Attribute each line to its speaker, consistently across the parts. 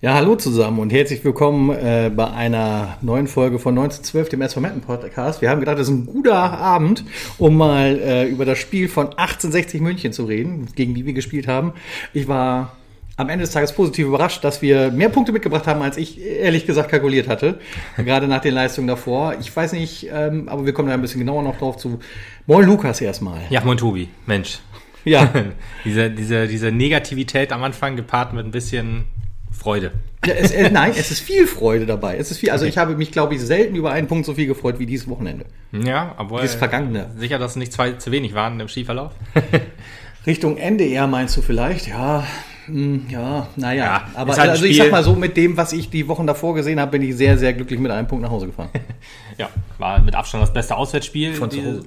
Speaker 1: Ja, hallo zusammen und herzlich willkommen äh, bei einer neuen Folge von 1912, dem SV Metten Podcast. Wir haben gedacht, das ist ein guter Abend, um mal äh, über das Spiel von 1860 München zu reden, gegen die wir gespielt haben. Ich war am Ende des Tages positiv überrascht, dass wir mehr Punkte mitgebracht haben, als ich ehrlich gesagt kalkuliert hatte. Gerade nach den Leistungen davor. Ich weiß nicht, ähm, aber wir kommen da ein bisschen genauer noch drauf zu. Moin Lukas erstmal.
Speaker 2: Ja, moin Tobi. Mensch.
Speaker 1: Ja.
Speaker 2: diese, diese, diese Negativität am Anfang gepaart mit ein bisschen Freude.
Speaker 1: Ja, es, äh, nein, es ist viel Freude dabei. Es ist viel, also ich habe mich, glaube ich, selten über einen Punkt so viel gefreut wie dieses Wochenende.
Speaker 2: Ja, aber
Speaker 1: Das Vergangene.
Speaker 2: sicher, dass es nicht zwei zu wenig waren im Skiverlauf.
Speaker 1: Richtung Ende eher meinst du vielleicht? Ja, hm, ja, naja.
Speaker 2: Ja,
Speaker 1: aber
Speaker 2: halt
Speaker 1: also ich sag mal so, mit dem, was ich die Wochen davor gesehen habe, bin ich sehr, sehr glücklich mit einem Punkt nach Hause gefahren.
Speaker 2: ja, war mit Abstand das beste Auswärtsspiel.
Speaker 1: Von zu Hause.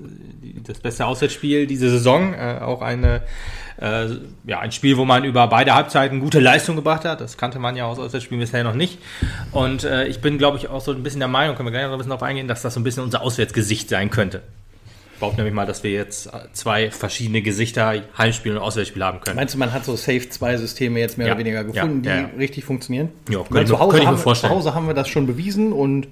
Speaker 2: Die- das beste Auswärtsspiel diese Saison. Äh, auch eine, äh, ja, ein Spiel, wo man über beide Halbzeiten gute Leistung gebracht hat. Das kannte man ja aus Auswärtsspielen bisher noch nicht. Und äh, ich bin, glaube ich, auch so ein bisschen der Meinung, können wir gleich noch ein bisschen darauf eingehen, dass das so ein bisschen unser Auswärtsgesicht sein könnte. Ich behaupte nämlich mal, dass wir jetzt äh, zwei verschiedene Gesichter, Heimspiel und Auswärtsspiel haben können.
Speaker 1: Meinst du, man hat so Safe 2 Systeme jetzt mehr
Speaker 2: Ja,
Speaker 1: oder weniger gefunden,
Speaker 2: ja,
Speaker 1: die
Speaker 2: ja.
Speaker 1: richtig funktionieren?
Speaker 2: Ja, könnte ich könnte ich mir
Speaker 1: haben,
Speaker 2: vorstellen.
Speaker 1: zu Hause haben wir das schon bewiesen und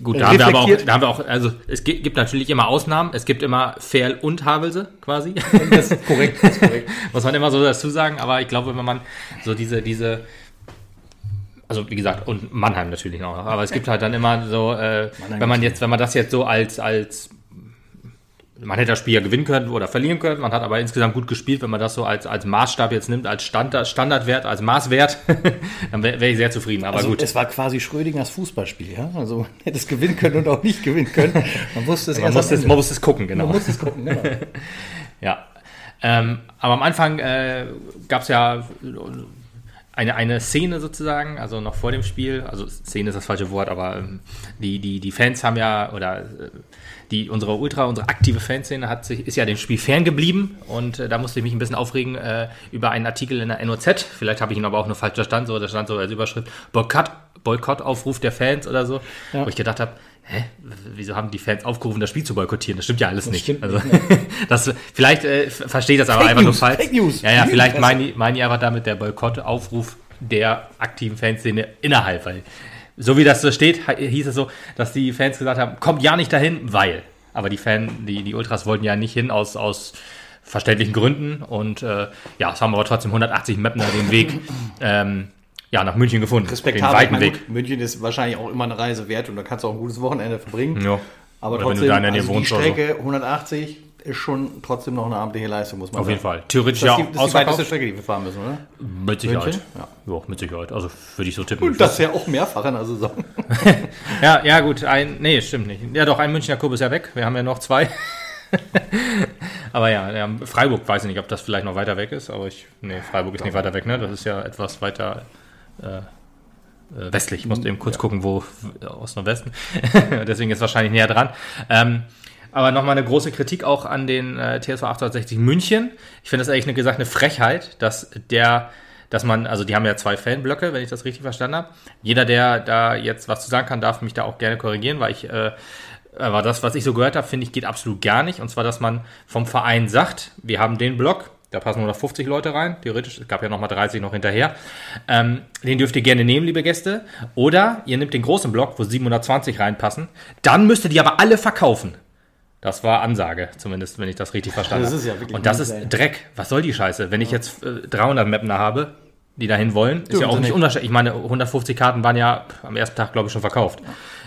Speaker 2: Gut, da haben, wir aber auch, da haben wir auch, also es gibt, natürlich immer Ausnahmen. Es gibt immer Ferl und Havelse quasi.
Speaker 1: das ist korrekt, das ist korrekt.
Speaker 2: Muss man immer so dazu sagen. Aber ich glaube, wenn man so diese, diese, also wie gesagt, und Mannheim natürlich noch. Aber es gibt halt dann immer so, äh, wenn man jetzt, wenn man das jetzt so als, als man hätte das Spiel ja gewinnen können oder verlieren können. Man hat aber insgesamt gut gespielt. Wenn man das so als, als Maßstab jetzt nimmt, als Standard, Standardwert, als Maßwert, dann wäre wär ich sehr zufrieden. Aber
Speaker 1: Also
Speaker 2: gut.
Speaker 1: es war quasi Schrödingers Fußballspiel, ja? Also man hätte es gewinnen können und auch nicht gewinnen können. Man wusste es
Speaker 2: Man
Speaker 1: erst
Speaker 2: muss,
Speaker 1: am
Speaker 2: es, man muss es gucken, genau.
Speaker 1: Man muss es gucken, genau.
Speaker 2: Ja. Ähm, aber am Anfang äh, gab es ja eine, eine Szene sozusagen, also noch vor dem Spiel, also Szene ist das falsche Wort, aber ähm, die, die, die Fans haben ja, oder äh, die, unsere Ultra, unsere aktive Fanszene hat sich, ist ja dem Spiel ferngeblieben und äh, da musste ich mich ein bisschen aufregen äh, über einen Artikel in der NOZ, vielleicht habe ich ihn aber auch nur falsch verstanden, so, da stand so als Überschrift, Boykott, Boykottaufruf der Fans oder so,
Speaker 1: Ja.
Speaker 2: wo ich gedacht habe, hä, wieso haben die Fans aufgerufen, das Spiel zu boykottieren? Das stimmt ja alles nicht.
Speaker 1: stimmt
Speaker 2: also,
Speaker 1: nicht,
Speaker 2: das, vielleicht äh, verstehe ich das aber
Speaker 1: Fake
Speaker 2: einfach
Speaker 1: News,
Speaker 2: nur falsch.
Speaker 1: Fake News.
Speaker 2: Ja, ja, vielleicht meinen die, meinen die einfach damit der Boykottaufruf der aktiven Fanszene innerhalb, weil so wie das so steht, hieß es so, dass die Fans gesagt haben, kommt ja nicht dahin, weil. Aber die Fan, die, die Ultras wollten ja nicht hin aus, aus verständlichen Gründen und äh, ja, es haben aber trotzdem 180 Mapner den Weg ähm, ja, nach München gefunden.
Speaker 1: Respektabel.
Speaker 2: Den weiten
Speaker 1: meine,
Speaker 2: Weg.
Speaker 1: München ist wahrscheinlich auch immer eine Reise wert und da kannst du auch ein gutes Wochenende verbringen.
Speaker 2: Ja.
Speaker 1: Aber
Speaker 2: Oder wenn
Speaker 1: trotzdem,
Speaker 2: du da in der Nähe
Speaker 1: also die
Speaker 2: oder so.
Speaker 1: Strecke 180 ist schon trotzdem noch eine amtliche Leistung, muss man
Speaker 2: Auf
Speaker 1: sagen.
Speaker 2: jeden Fall. Theoretisch
Speaker 1: Das
Speaker 2: ja
Speaker 1: die, das ist die weiteste Strecke, die wir fahren müssen, oder?
Speaker 2: Mit Sicherheit.
Speaker 1: München?
Speaker 2: Ja. mit Sicherheit. Also würde ich so tippen.
Speaker 1: Und das ja auch mehrfach in der Saison.
Speaker 2: Ja, ja, gut. Ein, nee, stimmt nicht. Ja, doch, ein Münchner Club ist ja weg. Wir haben ja noch zwei. aber ja, ja, Freiburg weiß ich nicht, ob das vielleicht noch weiter weg ist, aber ich. Nee, Freiburg ist nicht weiter weg, ne? Das ist ja etwas weiter äh, äh, westlich. Ich musste eben kurz gucken, wo Osten und Westen. Deswegen ist es wahrscheinlich näher dran. Ähm, aber nochmal eine große Kritik auch an den äh, TSV 1860 München. Ich finde das ehrlich eine gesagt eine Frechheit, dass der, dass man, also die haben ja zwei Fanblöcke, wenn ich das richtig verstanden habe. Jeder, der da jetzt was zu sagen kann, darf mich da auch gerne korrigieren, weil ich, äh, aber das, was ich so gehört habe, finde ich, geht absolut gar nicht. Und zwar, dass man vom Verein sagt, wir haben den Block, da passen nur noch 50 Leute rein, theoretisch, es gab ja nochmal 30 noch hinterher. Ähm, den dürft ihr gerne nehmen, liebe Gäste. Oder ihr nehmt den großen Block, wo 720 reinpassen. Dann müsst ihr aber alle verkaufen. Das war Ansage, zumindest, wenn ich das richtig verstanden
Speaker 1: Das
Speaker 2: habe.
Speaker 1: ist ja wirklich
Speaker 2: Und das ist Dreck. Was soll die Scheiße? Wenn ich jetzt äh, 300 Mapner habe, die dahin wollen, ist
Speaker 1: Dürfen
Speaker 2: ja auch nicht unterschiedlich. Ich meine, 150 Karten waren ja am ersten Tag, glaube ich, schon verkauft.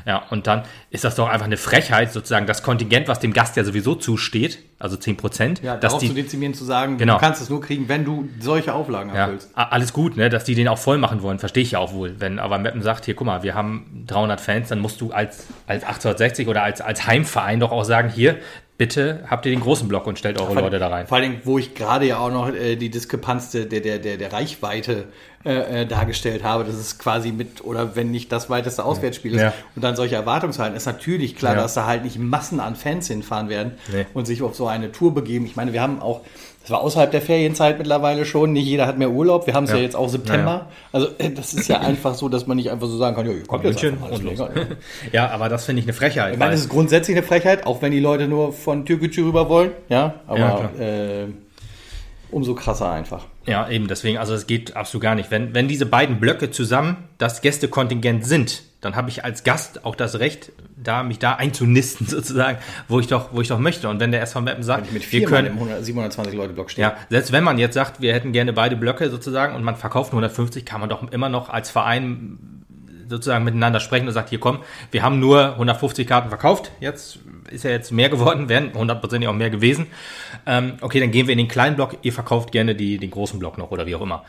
Speaker 2: Ja, und dann ist das doch einfach eine Frechheit, sozusagen das Kontingent, was dem Gast ja sowieso zusteht, also 10 Prozent,
Speaker 1: Ja, darauf
Speaker 2: die
Speaker 1: zu dezimieren, zu sagen,
Speaker 2: Genau.
Speaker 1: du kannst es nur kriegen, wenn du solche Auflagen
Speaker 2: Ja,
Speaker 1: erfüllst.
Speaker 2: a- alles gut, ne, dass die den auch voll machen wollen, verstehe ich ja auch wohl. Wenn aber Meppen sagt, hier, guck mal, wir haben 300 Fans, dann musst du als, als 1860 oder als, als Heimverein doch auch sagen, hier, bitte habt ihr den großen Block und stellt eure Leute da rein.
Speaker 1: Vor allem, wo ich gerade ja auch noch äh, die Diskrepanz der, der, der, der, Reichweite äh, äh, dargestellt habe, dass es quasi mit, oder wenn nicht das weiteste Auswärtsspiel ist
Speaker 2: Ja.
Speaker 1: und dann solche Erwartungshalten, ist natürlich klar,
Speaker 2: Ja.
Speaker 1: dass da halt nicht Massen an Fans hinfahren werden
Speaker 2: Nee.
Speaker 1: und sich auf so eine Tour begeben. Ich meine, wir haben auch, das war außerhalb der Ferienzeit mittlerweile schon, nicht jeder hat mehr Urlaub, wir haben es ja.
Speaker 2: Ja.
Speaker 1: jetzt auch September.
Speaker 2: Ja,
Speaker 1: Also äh, das ist ja einfach so, dass man nicht einfach so sagen kann, ja, kommt jetzt einfach mal,
Speaker 2: und los. Ja, aber das finde ich eine Frechheit.
Speaker 1: Ich meine, es ist grundsätzlich eine Frechheit, auch wenn die Leute nur von Türkgücü rüber wollen, ja, aber äh, umso krasser einfach.
Speaker 2: Ja, eben, deswegen, also es geht absolut gar nicht. Wenn, wenn diese beiden Blöcke zusammen das Gästekontingent sind, dann habe ich als Gast auch das Recht, da mich da einzunisten sozusagen, wo ich doch, wo ich doch möchte. Und wenn der SV Meppen sagt,
Speaker 1: mit wir können im 100, 720 Leute Block stehen.
Speaker 2: Ja, selbst wenn man jetzt sagt, wir hätten gerne beide Blöcke sozusagen und man verkauft nur 150, kann man doch immer noch als Verein sozusagen miteinander sprechen und sagt, hier komm, wir haben nur 150 Karten verkauft, jetzt ist ja jetzt mehr geworden, wären hundertprozentig auch mehr gewesen. Ähm, okay, dann gehen wir in den kleinen Block, ihr verkauft gerne die, den großen Block noch oder wie auch immer.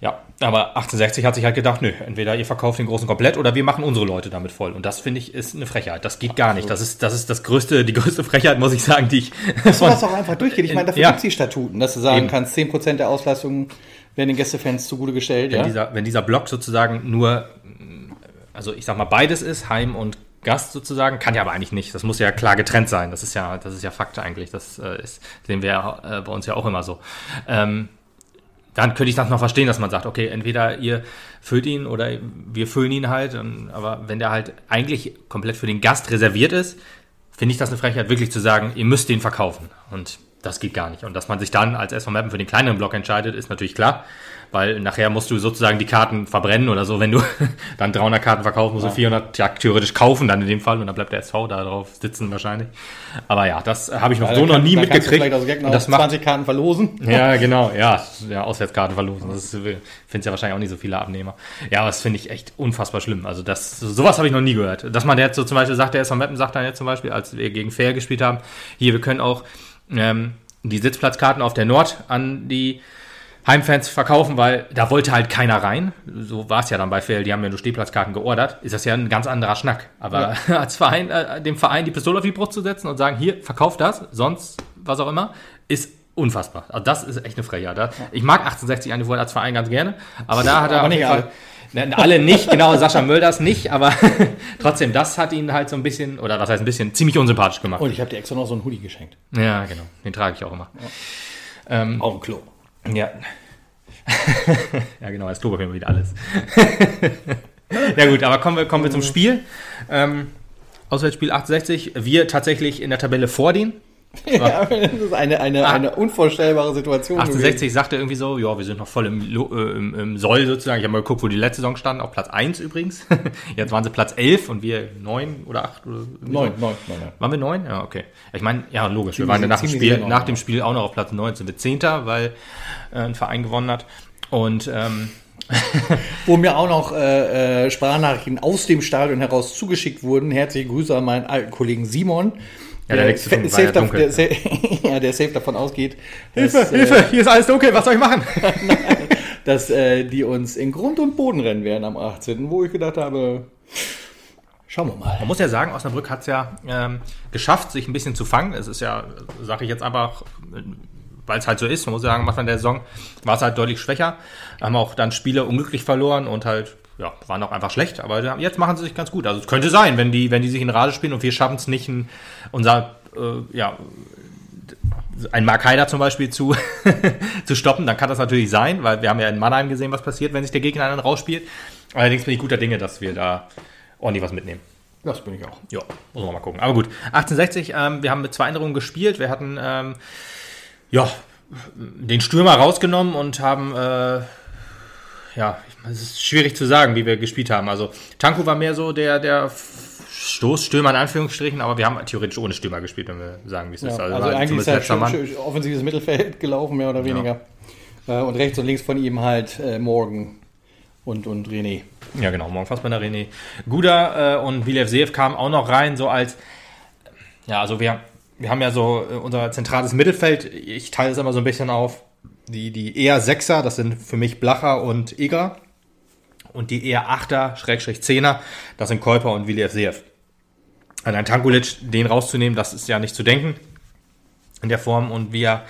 Speaker 2: Ja, aber 1860 hat sich halt gedacht, nö, entweder ihr verkauft den großen komplett oder wir machen unsere Leute damit voll. Und das finde ich ist eine Frechheit. Das geht gar nicht. Das ist, das ist das größte, die größte Frechheit, muss ich sagen, die ich.
Speaker 1: Dass sowas auch einfach durchgeht. Ich meine, dafür ja. gibt es die Statuten, dass du sagen Eben. kannst, 10% der Auslastung werden den Gästefans zugute gestellt.
Speaker 2: Wenn,
Speaker 1: ja?
Speaker 2: dieser, wenn dieser Block sozusagen nur, also ich sag mal, beides ist, Heim und Gast sozusagen, kann ja aber eigentlich nicht. Das muss ja klar getrennt sein. Das ist ja, das ist ja Fakt eigentlich. Das äh, ist, sehen wir äh, bei uns ja auch immer so. Ähm, dann könnte ich das noch verstehen, dass man sagt, okay, entweder ihr füllt ihn oder wir füllen ihn halt. Aber wenn der halt eigentlich komplett für den Gast reserviert ist, finde ich das eine Frechheit, wirklich zu sagen, ihr müsst den verkaufen. Und das geht gar nicht. Und dass man sich dann als SV Mappen für den kleineren Block entscheidet, ist natürlich klar weil nachher musst du sozusagen die Karten verbrennen oder so. Wenn du dann 300 Karten verkaufst, musst du 400 ja, theoretisch kaufen dann in dem Fall und dann bleibt der SV da drauf sitzen wahrscheinlich. Aber ja, das habe ich noch ja, so noch nie mitgekriegt.
Speaker 1: Noch das 20 Karten verlosen.
Speaker 2: Ja, genau, ja, ja Auswärtskarten verlosen. Das finde ich ja wahrscheinlich auch nicht so viele Abnehmer. Ja, aber das finde ich echt unfassbar schlimm. Also das, sowas habe ich noch nie gehört. Dass man jetzt so zum Beispiel sagt, der SV Meppen sagt dann jetzt zum Beispiel, als wir gegen Fair gespielt haben, hier, wir können auch ähm, die Sitzplatzkarten auf der Nord an die Heimfans verkaufen, weil da wollte halt keiner rein. So war es ja dann bei Fail, die haben ja nur Stehplatzkarten geordert. Ist das ja ein ganz anderer Schnack. Aber ja. als Verein, äh, dem Verein die Pistole auf die Brust zu setzen und sagen, hier, verkauft das, sonst was auch immer, ist unfassbar. Also das ist echt eine Frechheit. Ich mag 1860 eigentlich als Verein ganz gerne, aber da hat er aber nicht alle. Ne, alle nicht, genau, Sascha Mölders nicht, aber trotzdem, das hat ihn halt so ein bisschen, oder was heißt ein bisschen, ziemlich unsympathisch gemacht.
Speaker 1: Und ich habe dir extra noch so einen Hoodie geschenkt.
Speaker 2: Ja, genau, den trage ich auch immer.
Speaker 1: Ja. Ähm, auch ein Klo.
Speaker 2: Ja. ja, genau, das Klopapier wieder alles. ja gut, aber kommen wir, kommen wir zum Spiel. Ähm, Auswärtsspiel 68. Wir tatsächlich in der Tabelle vor denen.
Speaker 1: Ja, das ist eine, eine, ah, eine unvorstellbare Situation.
Speaker 2: 68 gewesen. sagte irgendwie so, ja, wir sind noch voll im, äh, im, im Soll sozusagen. Ich habe mal geguckt, wo die letzte Saison standen, auf Platz 1 übrigens. Jetzt waren sie Platz 11 und wir 9 oder 8 oder
Speaker 1: 9, 9, 9, 9.
Speaker 2: Waren wir 9? Ja, okay. Ich meine, ja, logisch. wir waren ja nach, dem Spiel, nach dem Spiel auch noch auf Platz 9, sind wir 10. weil äh, ein Verein gewonnen hat. Und ähm,
Speaker 1: Wo mir auch noch äh, äh, Sprachnachrichten aus dem Stadion heraus zugeschickt wurden. Herzliche Grüße an meinen alten Kollegen Simon.
Speaker 2: Ja, der, der, safe,
Speaker 1: safe ja der, ja, der safe davon ausgeht.
Speaker 2: Hilfe, dass, Hilfe, äh, hier ist alles dunkel, was soll ich machen?
Speaker 1: dass äh, die uns in Grund und Boden rennen werden am 18., wo ich gedacht habe, schauen wir mal.
Speaker 2: Man muss ja sagen, Osnabrück hat es ja ähm, geschafft, sich ein bisschen zu fangen. Es ist ja, sage ich jetzt einfach, weil es halt so ist, man muss sagen, am Anfang der Saison war es halt deutlich schwächer. Haben auch dann Spiele unglücklich verloren und halt ja, waren auch einfach schlecht, aber jetzt machen sie sich ganz gut. Also es könnte sein, wenn die, wenn die sich in Rade spielen und wir schaffen es nicht, ein, unser, äh, ja, ein Mark Haider zum Beispiel zu, zu stoppen, dann kann das natürlich sein, weil wir haben ja in Mannheim gesehen, was passiert, wenn sich der Gegner einen rausspielt. Allerdings bin ich guter Dinge, dass wir da ordentlich was mitnehmen.
Speaker 1: Das bin ich auch.
Speaker 2: Ja, muss man mal gucken. Aber gut, 1860, ähm, wir haben mit zwei Änderungen gespielt. Wir hatten ähm, ja den Stürmer rausgenommen und haben äh, ja, es ist schwierig zu sagen, wie wir gespielt haben. Also Tanko war mehr so der, der Stoßstürmer in Anführungsstrichen, aber wir haben theoretisch ohne Stürmer gespielt, wenn wir sagen, wie es
Speaker 1: ja,
Speaker 2: ist.
Speaker 1: Also, also eigentlich ist er halt offensives Mittelfeld gelaufen, mehr oder weniger. Ja. Äh, und rechts und links von ihm halt äh, Morgan und, und René.
Speaker 2: Ja, genau, Morgen Fassbender, René. Guda äh, und Vilevsev kamen auch noch rein, so als, ja, also wir, wir haben ja so äh, unser zentrales Mittelfeld, ich teile es immer so ein bisschen auf, die, die eher Sechser, das sind für mich Blacher und Eger. Und die eher Achter, Schrägstrich Zehner, das sind Kolper und Viljev Seev. An ein Tankulic, den rauszunehmen, das ist ja nicht zu denken in der Form. Und wie er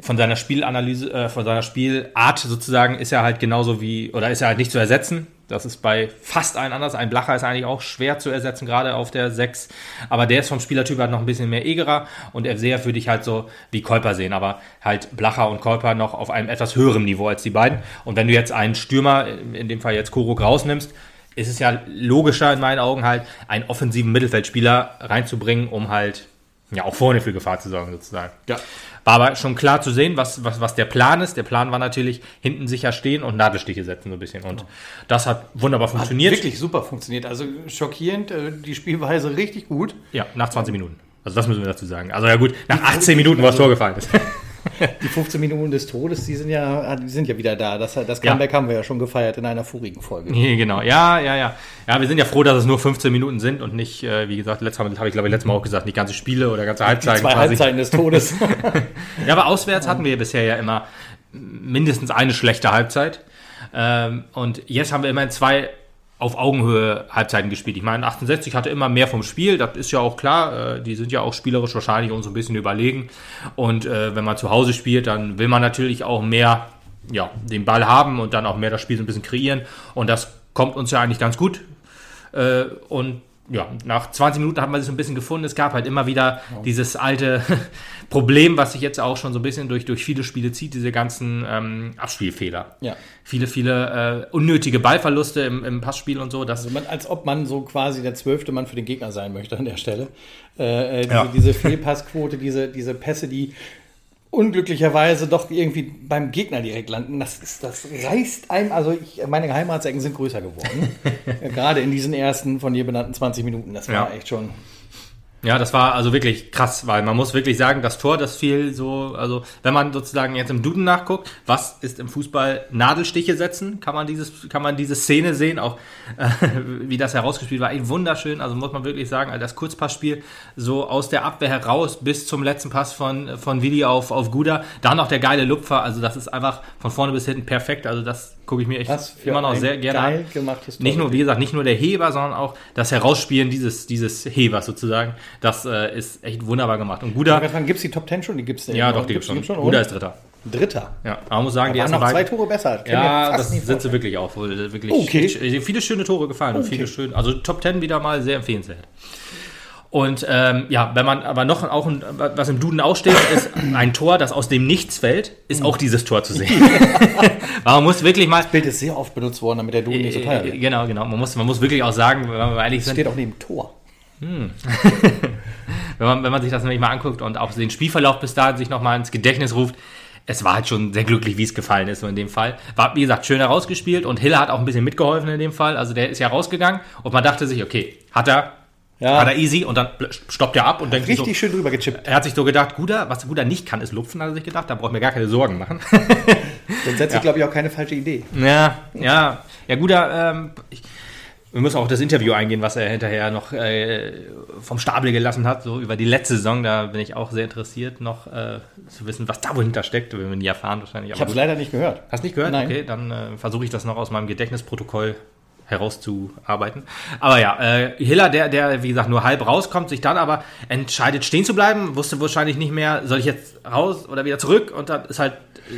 Speaker 2: von seiner Spielanalyse, äh, von seiner Spielart sozusagen, ist er halt genauso wie, oder ist er halt nicht zu ersetzen. Das ist bei fast allen anders. Ein Blacher ist eigentlich auch schwer zu ersetzen, gerade auf der 6. Aber der ist vom Spielertyp halt noch ein bisschen mehr Egerer und sehr würde ich halt so wie Kolper sehen. Aber halt Blacher und Kolper noch auf einem etwas höheren Niveau als die beiden. Und wenn du jetzt einen Stürmer, in dem Fall jetzt Kuruk rausnimmst, ist es ja logischer in meinen Augen halt, einen offensiven Mittelfeldspieler reinzubringen, um halt ja auch vorne für Gefahr zu sorgen, sozusagen.
Speaker 1: Ja.
Speaker 2: War aber schon klar zu sehen, was, was, was der Plan ist. Der Plan war natürlich hinten sicher stehen und Nadelstiche setzen so ein bisschen. Und das hat wunderbar funktioniert.
Speaker 1: Wirklich super funktioniert. Also schockierend, äh, die Spielweise richtig gut.
Speaker 2: Ja, nach 20 Minuten. Also das müssen wir dazu sagen. Also ja gut, nach 18 Minuten, wo das Tor gefallen ist.
Speaker 1: Die 15 Minuten des Todes, die sind ja, die sind ja wieder da. Das, das Comeback haben wir ja schon gefeiert in einer vorigen Folge.
Speaker 2: Nee, genau, ja, ja, ja. Ja, wir sind ja froh, dass es nur 15 Minuten sind und nicht, äh, wie gesagt, letztes Mal habe ich, glaube ich, letztes Mal auch gesagt, nicht ganze Spiele oder ganze Halbzeiten.
Speaker 1: Zwei
Speaker 2: quasi.
Speaker 1: Halbzeiten des Todes.
Speaker 2: Ja, aber auswärts hatten wir bisher ja immer mindestens eine schlechte Halbzeit. Ähm, und jetzt haben wir immerhin zwei auf Augenhöhe Halbzeiten gespielt. Ich meine, 68 hatte immer mehr vom Spiel, das ist ja auch klar. Äh, die sind ja auch spielerisch wahrscheinlich uns ein bisschen überlegen. Und äh, wenn man zu Hause spielt, dann will man natürlich auch mehr ja, den Ball haben und dann auch mehr das Spiel so ein bisschen kreieren. Und das kommt uns ja eigentlich ganz gut. Äh, und ja, nach 20 Minuten hat man sich so ein bisschen gefunden. Es gab halt immer wieder dieses alte Problem, was sich jetzt auch schon so ein bisschen durch, durch viele Spiele zieht, diese ganzen ähm, Abspielfehler.
Speaker 1: Ja.
Speaker 2: Viele, viele äh, unnötige Ballverluste im, im Passspiel und so. Das,
Speaker 1: Also man, als ob man so quasi der zwölfte Mann für den Gegner sein möchte an der Stelle. Äh, äh, diese,
Speaker 2: Ja.
Speaker 1: diese Fehlpassquote, diese, diese Pässe, die unglücklicherweise doch irgendwie beim Gegner direkt landen, das, ist, das reißt einem, also ich, meine Geheimratsecken sind größer geworden. Gerade in diesen ersten von dir benannten 20 Minuten, das war
Speaker 2: Ja.
Speaker 1: echt schon...
Speaker 2: Ja, das war also wirklich krass, weil man muss wirklich sagen, das Tor, das fiel so, also wenn man sozusagen jetzt im Duden nachguckt, was ist im Fußball Nadelstiche setzen, kann man dieses, kann man diese Szene sehen, auch äh, wie das herausgespielt war, echt wunderschön, also muss man wirklich sagen, das Kurzpassspiel so aus der Abwehr heraus bis zum letzten Pass von, von Willi auf, auf Guda, dann noch der geile Lupfer, also das ist einfach von vorne bis hinten perfekt, also das gucke ich mir echt
Speaker 1: Was
Speaker 2: immer noch sehr gerne
Speaker 1: geil
Speaker 2: an.
Speaker 1: gemachtes Tor.
Speaker 2: Nicht nur, wie gesagt, nicht nur der Heber, sondern auch das Herausspielen dieses, dieses Hebers sozusagen. Das äh, ist echt wunderbar gemacht. Und Guda,
Speaker 1: Gibt es die Top 10 schon? Die gibt's
Speaker 2: ja, doch, die gibt's schon.
Speaker 1: schon
Speaker 2: Guda ist Dritter.
Speaker 1: Dritter.
Speaker 2: Ja, aber man muss sagen, die
Speaker 1: Waren
Speaker 2: ersten
Speaker 1: noch zwei
Speaker 2: beiden.
Speaker 1: Tore besser. Mir
Speaker 2: Ja, das sind sie wirklich auch wohl. Wirklich
Speaker 1: Okay.
Speaker 2: viele, viele schöne Tore gefallen und
Speaker 1: Okay.
Speaker 2: viele schöne, also Top 10 wieder mal sehr empfehlenswert. Und ähm, ja, wenn man aber noch auch ein, was im Duden aussteht, ist ein Tor, das aus dem Nichts fällt, ist auch dieses Tor zu sehen. Man muss wirklich mal.
Speaker 1: Bild ist sehr oft benutzt worden, damit der Duden nicht so teuer
Speaker 2: Äh,
Speaker 1: wird.
Speaker 2: Genau, genau. Man muss, man muss wirklich auch sagen, wenn wir ehrlich sind,
Speaker 1: Steht auch neben Tor.
Speaker 2: wenn man, wenn man sich das nämlich mal anguckt und auch den Spielverlauf bis dahin sich nochmal ins Gedächtnis ruft, es war halt schon sehr glücklich, wie es gefallen ist so in dem Fall. War, wie gesagt, schön herausgespielt und Hiller hat auch ein bisschen mitgeholfen in dem Fall. Also der ist ja rausgegangen und man dachte sich, okay, hat er,
Speaker 1: Ja.
Speaker 2: hat er easy und dann stoppt er ab und denkt sich so,
Speaker 1: Richtig schön drüber gechippt.
Speaker 2: er hat sich so gedacht, Guda, was Guda nicht kann, ist lupfen, hat er sich gedacht, da braucht mir gar keine Sorgen machen.
Speaker 1: Dann setzt sich, glaube ich, auch keine falsche Idee.
Speaker 2: Ja, ja, ja, Guda, ähm, ich, wir müssen auch auf das Interview eingehen, was er hinterher noch äh, vom Stapel gelassen hat, so über die letzte Saison. Da bin ich auch sehr interessiert, noch äh, zu wissen, was da wohl hinter steckt. Wir nie erfahren wahrscheinlich.
Speaker 1: Ich habe es leider nicht gehört.
Speaker 2: Hast nicht gehört?
Speaker 1: Nein.
Speaker 2: Okay, dann äh, versuche ich das noch aus meinem Gedächtnisprotokoll herauszuarbeiten. Aber ja, äh, Hiller, der, der, wie gesagt, nur halb rauskommt, sich dann aber entscheidet, stehen zu bleiben, wusste wahrscheinlich nicht mehr, soll ich jetzt raus oder wieder zurück? Und dann ist halt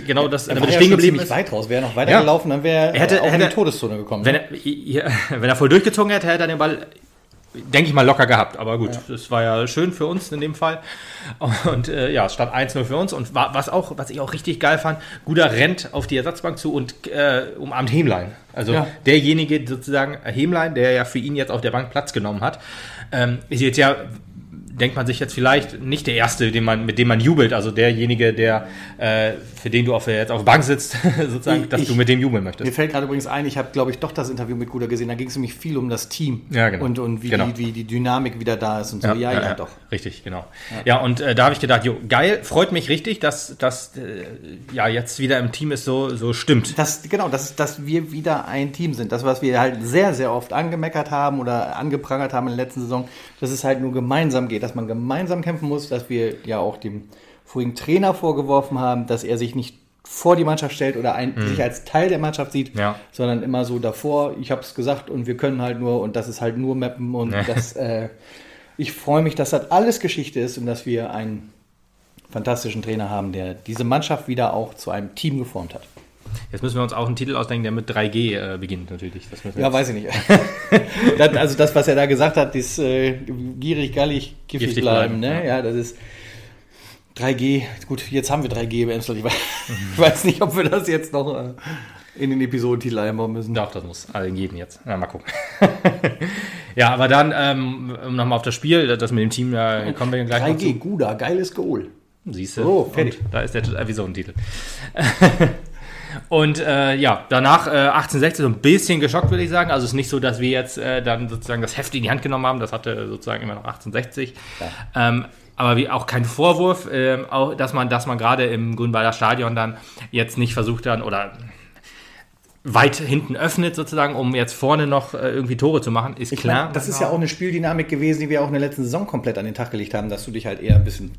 Speaker 2: genau das,
Speaker 1: Er war
Speaker 2: er
Speaker 1: ja
Speaker 2: stehen geblieben ist.
Speaker 1: weit raus. Wäre er noch weitergelaufen, dann wäre
Speaker 2: Er hätte-
Speaker 1: er auch in
Speaker 2: hätte-
Speaker 1: die Todeszone gekommen.
Speaker 2: Wenn er, ja, wenn er voll durchgezogen hätte, hätte er den Ball, denke ich mal, locker gehabt. Aber gut, das war ja schön für uns in dem Fall. Und äh, ja, es stand 1-0 für uns. Und wa- was, auch, was ich auch richtig geil fand, Guda rennt auf die Ersatzbank zu und äh, umarmt Hemlein. Also
Speaker 1: Ja.
Speaker 2: derjenige sozusagen, Hemlein, der ja für ihn jetzt auf der Bank Platz genommen hat, ähm, ist jetzt ja denkt man sich jetzt vielleicht nicht der Erste, den man, mit dem man jubelt, also derjenige, der äh, für den du auf, jetzt auf der Bank sitzt, sozusagen, dass
Speaker 1: ich-
Speaker 2: du mit dem jubeln
Speaker 1: Mir
Speaker 2: möchtest.
Speaker 1: fällt gerade übrigens ein, ich habe, glaube ich, doch das Interview mit Guda gesehen. Da ging es nämlich viel um das Team.
Speaker 2: Ja, genau.
Speaker 1: Und, und wie,
Speaker 2: Genau.
Speaker 1: die, wie die Dynamik wieder da ist und so. Ja, ja, doch.
Speaker 2: Richtig, genau. Ja, und äh, da habe ich gedacht, jo, geil, freut mich richtig, dass das äh, ja jetzt wieder im Team ist so, so stimmt.
Speaker 1: Das, genau, das ist, dass wir wieder ein Team sind. Das, was wir halt sehr, sehr oft angemeckert haben oder angeprangert haben in der letzten Saison, dass es halt nur gemeinsam geht, dass man gemeinsam kämpfen muss, dass wir ja auch dem vorigen Trainer vorgeworfen haben, dass er sich nicht vor die Mannschaft stellt oder ein, sich als Teil der Mannschaft sieht,
Speaker 2: Ja.
Speaker 1: sondern immer so davor, ich habe es gesagt und wir können halt nur und das ist halt nur Mappen und das, äh, ich freue mich, dass das alles Geschichte ist und dass wir einen fantastischen Trainer haben, der diese Mannschaft wieder auch zu einem Team geformt hat.
Speaker 2: Jetzt müssen wir uns auch einen Titel ausdenken, der mit 3G äh, beginnt natürlich.
Speaker 1: Ja, weiß ich nicht. das, also das, was er da gesagt hat, ist äh, gierig, gallig, giftig,
Speaker 2: Giftig
Speaker 1: bleiben.
Speaker 2: bleiben,
Speaker 1: ne? ja. das ist 3G. Gut, jetzt haben wir 3G im Emsland. Ich weiß, ich weiß nicht, ob wir das jetzt noch äh, in den Episodentitel einbauen müssen.
Speaker 2: Doch, das muss also in jedem jetzt. Na, mal gucken. Ja, aber dann, ähm, nochmal auf das Spiel, das mit dem Team, da kommen wir gleich
Speaker 1: 3G, Guda, geiles Goal.
Speaker 2: Siehst du?
Speaker 1: Fertig.
Speaker 2: Und Da ist der Episodentitel. Und äh, ja, danach äh, 1860 so ein bisschen geschockt, würde ich sagen. Also es ist nicht so, dass wir jetzt äh, dann sozusagen das Heft in die Hand genommen haben. Das hatte sozusagen immer noch 1860. Ähm, aber wie auch kein Vorwurf, ähm, auch, dass man, dass man gerade im Grünwalder Stadion dann jetzt nicht versucht dann oder weit hinten öffnet sozusagen, um jetzt vorne noch äh, irgendwie Tore zu machen, ist
Speaker 1: Ich
Speaker 2: klar.
Speaker 1: meine, das ist ja auch eine Spieldynamik gewesen, die wir auch in der letzten Saison komplett an den Tag gelegt haben, dass du dich halt eher ein bisschen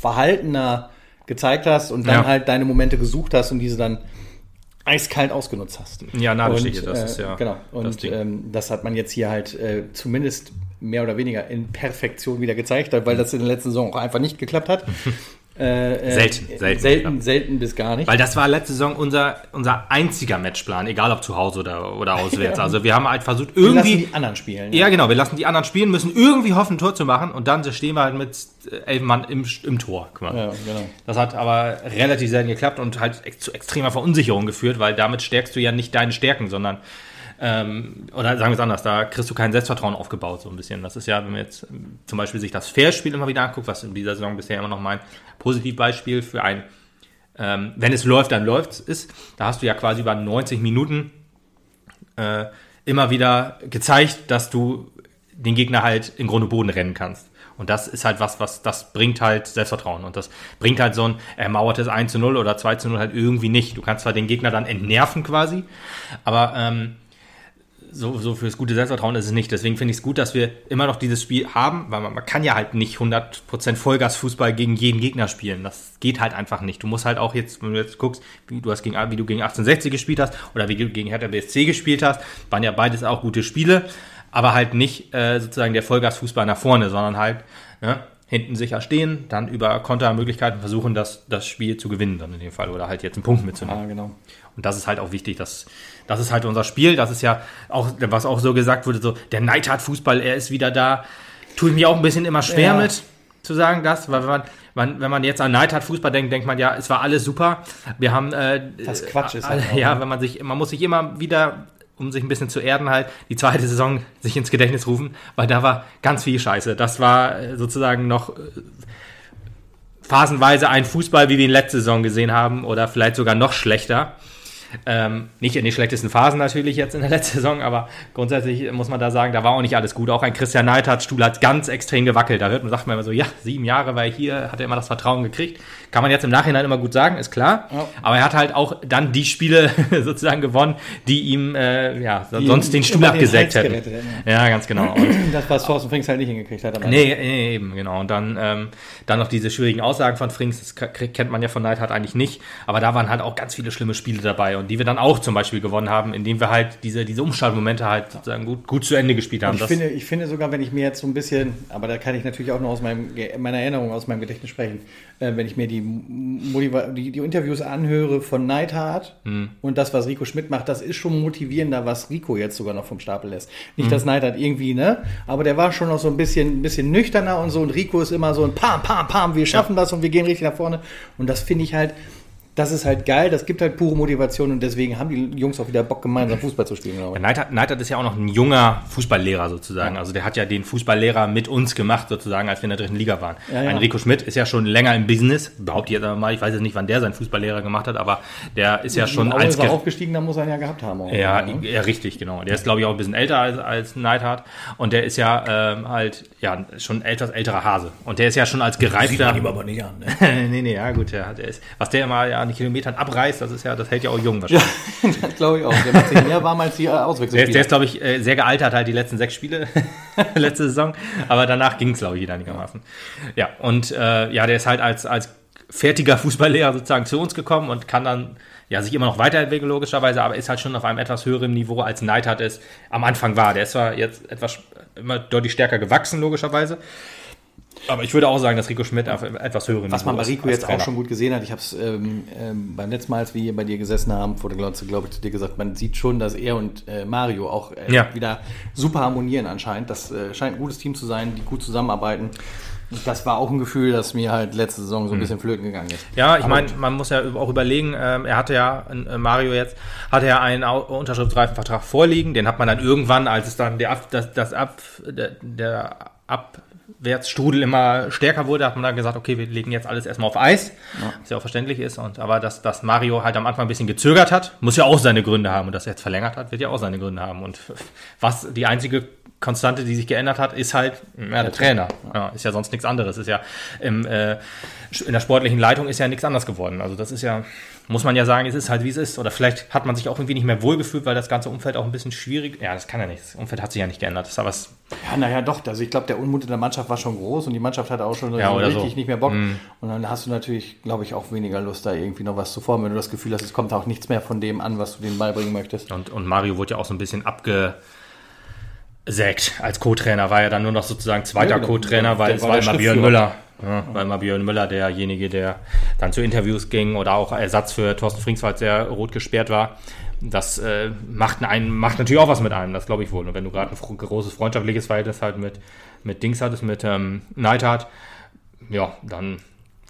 Speaker 1: verhaltener gezeigt hast und dann
Speaker 2: Ja.
Speaker 1: halt deine Momente gesucht hast und diese dann eiskalt ausgenutzt hast.
Speaker 2: Ja, Nadelstiche, das
Speaker 1: äh,
Speaker 2: ist ja
Speaker 1: Genau.
Speaker 2: das
Speaker 1: Und
Speaker 2: Ding.
Speaker 1: ähm, das hat man jetzt hier halt äh, zumindest mehr oder weniger in Perfektion wieder gezeigt, weil das in der letzten Saison auch einfach nicht geklappt hat. Äh, äh,
Speaker 2: Selten, selten
Speaker 1: selten,
Speaker 2: geklappt.
Speaker 1: selten bis gar nicht.
Speaker 2: Weil das war letzte Saison unser, unser einziger Matchplan, egal ob zu Hause oder, oder auswärts. Also wir haben halt versucht,
Speaker 1: Wir lassen
Speaker 2: irgendwie.
Speaker 1: die anderen spielen.
Speaker 2: Ja, genau, wir lassen die anderen spielen, müssen irgendwie hoffen, ein Tor zu machen und dann stehen wir halt mit äh, elf Mann im, im Tor.
Speaker 1: ja genau.
Speaker 2: Das hat aber relativ selten geklappt und halt zu extremer Verunsicherung geführt, weil damit stärkst du ja nicht deine Stärken, sondern ähm, oder sagen wir es anders, da kriegst du kein Selbstvertrauen aufgebaut, so ein bisschen. Das ist ja, wenn man jetzt ähm, zum Beispiel sich das Fair-Spiel immer wieder anguckt, was in dieser Saison bisher immer noch mein Positivbeispiel für ein, ähm, wenn es läuft, dann läuft ist. Da hast du ja quasi über 90 Minuten äh, immer wieder gezeigt, dass du den Gegner halt in Grund und Boden rennen kannst. Und das ist halt was, was, das bringt halt Selbstvertrauen. Und das bringt halt so ein ermauertes 1 zu 0 oder 2 zu 0 halt irgendwie nicht. Du kannst zwar den Gegner dann entnerven quasi, aber ähm, so, so fürs gute Selbstvertrauen ist es nicht. Deswegen finde ich es gut, dass wir immer noch dieses Spiel haben, weil man, man kann ja halt nicht 100% Vollgas-Fußball gegen jeden Gegner spielen. Das geht halt einfach nicht. Du musst halt auch jetzt, wenn du jetzt guckst, wie du, hast gegen, wie du gegen 1860 gespielt hast oder wie du gegen Hertha BSC gespielt hast, waren ja beides auch gute Spiele, aber halt nicht äh, sozusagen der Vollgas-Fußball nach vorne, sondern halt ne, hinten sicher stehen, dann über Kontermöglichkeiten versuchen, das, das Spiel zu gewinnen dann in dem Fall oder halt jetzt einen Punkt mitzunehmen.
Speaker 1: Ah, genau.
Speaker 2: Und das ist halt auch wichtig, dass das ist halt unser Spiel. Das ist ja auch, was auch so gesagt wurde, so der Neidhardt-Fußball, er ist wieder da. Tue ich mir auch ein bisschen immer schwer
Speaker 1: Ja.
Speaker 2: mit zu sagen das, weil wenn man, man, wenn man jetzt an Neidhardt-Fußball denkt, denkt man ja, es war alles super. Wir haben äh,
Speaker 1: Was Quatsch ist
Speaker 2: äh,
Speaker 1: halt
Speaker 2: ja,
Speaker 1: ne?
Speaker 2: wenn man sich, man muss sich immer wieder um sich ein bisschen zu erden, halt die zweite Saison sich ins Gedächtnis rufen, weil da war ganz viel Scheiße. Das war äh, sozusagen noch äh, phasenweise ein Fußball, wie wir ihn letzte Saison gesehen haben, oder vielleicht sogar noch schlechter. Ähm, nicht in den schlechtesten Phasen natürlich jetzt in der letzten Saison, aber grundsätzlich muss man da sagen, da war auch nicht alles gut. Auch ein Christian Neidhardt Stuhl hat ganz extrem gewackelt. Da hört man, sagt man immer so, ja, sieben Jahre war er hier, hat er immer das Vertrauen gekriegt. Kann man jetzt im Nachhinein immer gut sagen, ist klar.
Speaker 1: Ja.
Speaker 2: Aber er hat halt auch dann die Spiele sozusagen gewonnen, die ihm äh, ja,
Speaker 1: Die
Speaker 2: sonst den Stuhl
Speaker 1: den
Speaker 2: abgesägt
Speaker 1: Hals
Speaker 2: hätten.
Speaker 1: hätten,
Speaker 2: Ja, ganz genau. Und
Speaker 1: Das, was Thorsten Frings halt nicht hingekriegt hat.
Speaker 2: Nee, nee, eben, genau. Und dann, ähm, dann noch diese schwierigen Aussagen von Frings, das kennt man ja von Neidhardt eigentlich nicht. Aber da waren halt auch ganz viele schlimme Spiele dabei und die wir dann auch zum Beispiel gewonnen haben, indem wir halt diese, diese Umschaltmomente halt sozusagen gut, gut zu Ende gespielt haben.
Speaker 1: Ich finde, ich finde sogar, wenn ich mir jetzt so ein bisschen, aber da kann ich natürlich auch nur aus meinem, meiner Erinnerung, aus meinem Gedächtnis sprechen, äh, wenn ich mir die, die, die Interviews anhöre von Neidhardt
Speaker 2: Hm.
Speaker 1: und das, was Rico Schmidt macht, das ist schon motivierender, was Rico jetzt sogar noch vom Stapel lässt. Nicht,
Speaker 2: Hm.
Speaker 1: dass Neidhardt irgendwie, ne, aber der war schon noch so ein bisschen, ein bisschen nüchterner und so und Rico ist immer so ein Pam, Pam, Pam, wir schaffen das und wir gehen richtig nach vorne und das finde ich halt, das ist halt geil, das gibt halt pure Motivation und deswegen haben die Jungs auch wieder Bock, gemeinsam Fußball zu spielen, glaube
Speaker 2: Ja. Neidhardt, ist ja auch noch ein junger Fußballlehrer sozusagen. Also der hat ja den Fußballlehrer mit uns gemacht sozusagen, als wir in der dritten Liga waren.
Speaker 1: Ja, ja.
Speaker 2: Ein Rico Schmidt ist ja schon länger im Business, behaupte ich jetzt mal, ich weiß jetzt nicht, wann der seinen Fußballlehrer gemacht hat, aber der ist ja schon als
Speaker 1: er
Speaker 2: Ge-
Speaker 1: aufgestiegen, da muss er ihn ja gehabt haben.
Speaker 2: Ja,
Speaker 1: ne?
Speaker 2: ja, richtig, genau. Der ist, glaube ich, auch ein bisschen älter als, als Neidhardt. Und der ist ja ähm, halt, ja, schon etwas älterer Hase. Und der ist ja schon als gereifter.
Speaker 1: aber nicht an. Ne?
Speaker 2: nee, nee, ja, gut, der, der ist, was der immer ja an die Kilometern abreißt, das ist ja, das hält ja auch jung wahrscheinlich.
Speaker 1: das glaube ich auch. Der macht sich mehr warm als die äh,
Speaker 2: Der ist,
Speaker 1: Auswechselspieler.
Speaker 2: der ist, glaube ich, äh, sehr gealtert, halt die letzten sechs Spiele letzte Saison. Aber danach ging es, glaube ich, wieder einigermaßen. Ja, und äh, ja, der ist halt als, als fertiger Fußballlehrer sozusagen zu uns gekommen und kann dann ja, sich immer noch weiterentwickeln, logischerweise, aber ist halt schon auf einem etwas höheren Niveau als Neidhardt es am Anfang war. Der ist zwar jetzt etwas immer deutlich stärker gewachsen, logischerweise. Aber ich würde auch sagen, dass Rico Schmidt auf etwas höheren
Speaker 1: Was man bei Rico jetzt auch
Speaker 2: Trainer.
Speaker 1: schon gut gesehen hat, ich habe es ähm, ähm, beim letzten Mal, als wir hier bei dir gesessen haben, vor der Glotze, glaube ich, zu dir gesagt, man sieht schon, dass er und äh, Mario auch äh,
Speaker 2: Ja.
Speaker 1: wieder super harmonieren anscheinend. Das äh, scheint ein gutes Team zu sein, die gut zusammenarbeiten. Das war auch ein Gefühl, das mir halt letzte Saison so ein bisschen flöten gegangen ist.
Speaker 2: Ja, ich meine, man muss ja auch überlegen, ähm, er hatte ja, äh, Mario jetzt, hatte ja einen unterschriftsreifen Vertrag vorliegen, den hat man dann irgendwann, als es dann der, Ab, das, das Ab, der, der Abwärtsstrudel immer stärker wurde, hat man dann gesagt, okay, wir legen jetzt alles erstmal auf Eis, was ja auch verständlich ist, und aber dass, dass Mario halt am Anfang ein bisschen gezögert hat, muss ja auch seine Gründe haben, und dass er jetzt verlängert hat, wird ja auch seine Gründe haben, und was die einzige Konstante, die sich geändert hat, ist halt ja, der Trainer. Ja, ist ja sonst nichts anderes. Ist ja im, äh, in der sportlichen Leitung ist ja nichts anderes geworden. Also das ist ja, muss man ja sagen, es ist halt wie es ist. Oder vielleicht hat man sich auch irgendwie nicht mehr wohlgefühlt, weil das ganze Umfeld auch ein bisschen schwierig. Ja, das kann ja nicht. Das Umfeld hat sich ja nicht geändert. Das ist aber
Speaker 1: Ja, naja, doch. Also ich glaube, der Unmut in der Mannschaft war schon groß und die Mannschaft hatte auch schon
Speaker 2: Ja,
Speaker 1: so richtig
Speaker 2: so.
Speaker 1: nicht mehr Bock.
Speaker 2: Mhm.
Speaker 1: Und dann hast du natürlich, glaube ich, auch weniger Lust, da irgendwie noch was zu formen, wenn du das Gefühl hast, es kommt auch nichts mehr von dem an, was du denen beibringen möchtest.
Speaker 2: und, und Mario wurde ja auch so ein bisschen abgesägt als Co-Trainer. War ja dann nur noch sozusagen zweiter
Speaker 1: Ja, genau.
Speaker 2: Co-Trainer, weil es
Speaker 1: war
Speaker 2: immer Björn. Müller. Ja, war immer Björn Müller derjenige, der dann zu Interviews ging oder auch Ersatz für Thorsten Frings, weil er rot gesperrt war. Das äh, macht, einen, macht natürlich auch was mit einem, das glaube ich wohl. Und wenn du gerade ein großes freundschaftliches Verhältnis halt mit, mit Dings hattest, mit ähm, Neidhardt, ja, dann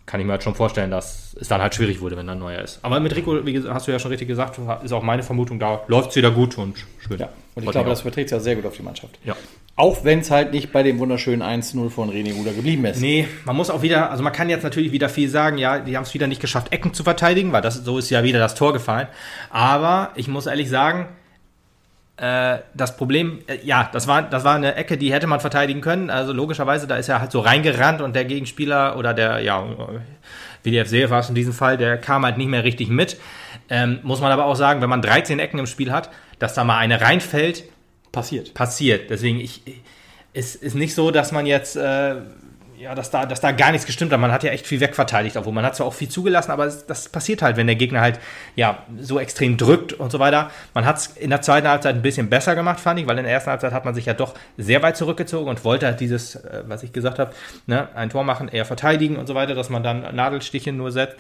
Speaker 2: kann ich mir halt schon vorstellen, dass es dann halt schwierig wurde, wenn dann ein neuer ist. Aber mit Rico, wie hast du ja schon richtig gesagt, ist auch meine Vermutung, da läuft es wieder gut und schön.
Speaker 1: Ja. Und ich glaube, das überträgt sich ja sehr gut auf die Mannschaft.
Speaker 2: Ja.
Speaker 1: Auch wenn es halt nicht bei dem wunderschönen 1-0 von René Guder geblieben ist.
Speaker 2: Nee, man muss auch wieder, also man kann jetzt natürlich wieder viel sagen, ja, die haben es wieder nicht geschafft, Ecken zu verteidigen, weil das, so ist ja wieder das Tor gefallen. Aber ich muss ehrlich sagen, das Problem, äh, ja, das war, das war eine Ecke, die hätte man verteidigen können. Also logischerweise, da ist er halt so reingerannt und der Gegenspieler oder der, ja, WDF Sehe war es in diesem Fall, der kam halt nicht mehr richtig mit. Ähm, muss man aber auch sagen, wenn man 13 Ecken im Spiel hat, dass da mal eine reinfällt,
Speaker 1: Passiert.
Speaker 2: passiert. Deswegen, ich, es ist nicht so, dass man jetzt, äh, ja, dass da, dass da gar nichts gestimmt hat. Man hat ja echt viel wegverteidigt, obwohl man hat zwar auch viel zugelassen, aber das passiert halt, wenn der Gegner halt, ja, so extrem drückt und so weiter. Man hat es in der zweiten Halbzeit ein bisschen besser gemacht, fand ich, weil in der ersten Halbzeit hat man sich ja doch sehr weit zurückgezogen und wollte halt dieses, äh, was ich gesagt habe, ne, ein Tor machen, eher verteidigen und so weiter, dass man dann Nadelstiche nur setzt.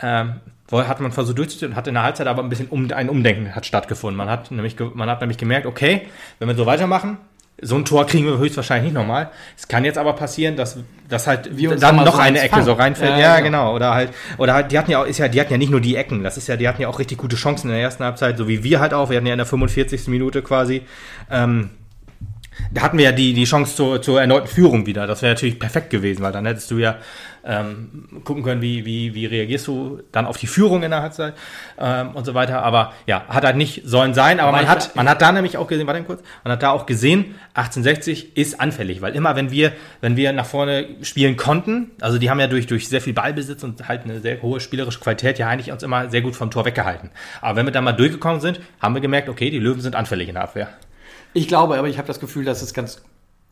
Speaker 2: Ähm, hat man versucht durchzuziehen und hat in der Halbzeit aber ein bisschen um, ein Umdenken hat stattgefunden. Man hat nämlich, man hat nämlich gemerkt, okay, wenn wir so weitermachen, so ein Tor kriegen wir höchstwahrscheinlich nicht nochmal. Es kann jetzt aber passieren, dass, dass halt
Speaker 1: Wir uns
Speaker 2: dann noch
Speaker 1: so
Speaker 2: eine Ecke
Speaker 1: fangen.
Speaker 2: so reinfällt.
Speaker 1: Ja,
Speaker 2: Ja,
Speaker 1: genau.
Speaker 2: genau. Oder halt, oder halt, die hatten ja auch, ist ja, die hatten ja nicht nur die Ecken. Das ist ja, die hatten ja auch richtig gute Chancen in der ersten Halbzeit, so wie wir halt auch. Wir hatten ja in der 45. Minute quasi, ähm, da hatten wir ja die, die Chance zur, zur erneuten Führung wieder. Das wäre natürlich perfekt gewesen, weil dann hättest du ja ähm, gucken können, wie, wie, wie reagierst du dann auf die Führung in der Halbzeit ähm, und so weiter. Aber ja, hat halt nicht sollen sein. Aber,
Speaker 1: Aber
Speaker 2: man hat, man hat da nämlich auch gesehen, warte kurz, man hat da auch gesehen, 1860 ist anfällig, weil immer wenn wir, wenn wir nach vorne spielen konnten, also die haben ja durch, durch sehr viel Ballbesitz und halt eine sehr hohe spielerische Qualität ja eigentlich uns immer sehr gut vom Tor weggehalten. Aber wenn wir da mal durchgekommen sind, haben wir gemerkt, okay, die Löwen sind anfällig in der Abwehr.
Speaker 1: Ich glaube, aber ich habe das Gefühl, dass es ganz,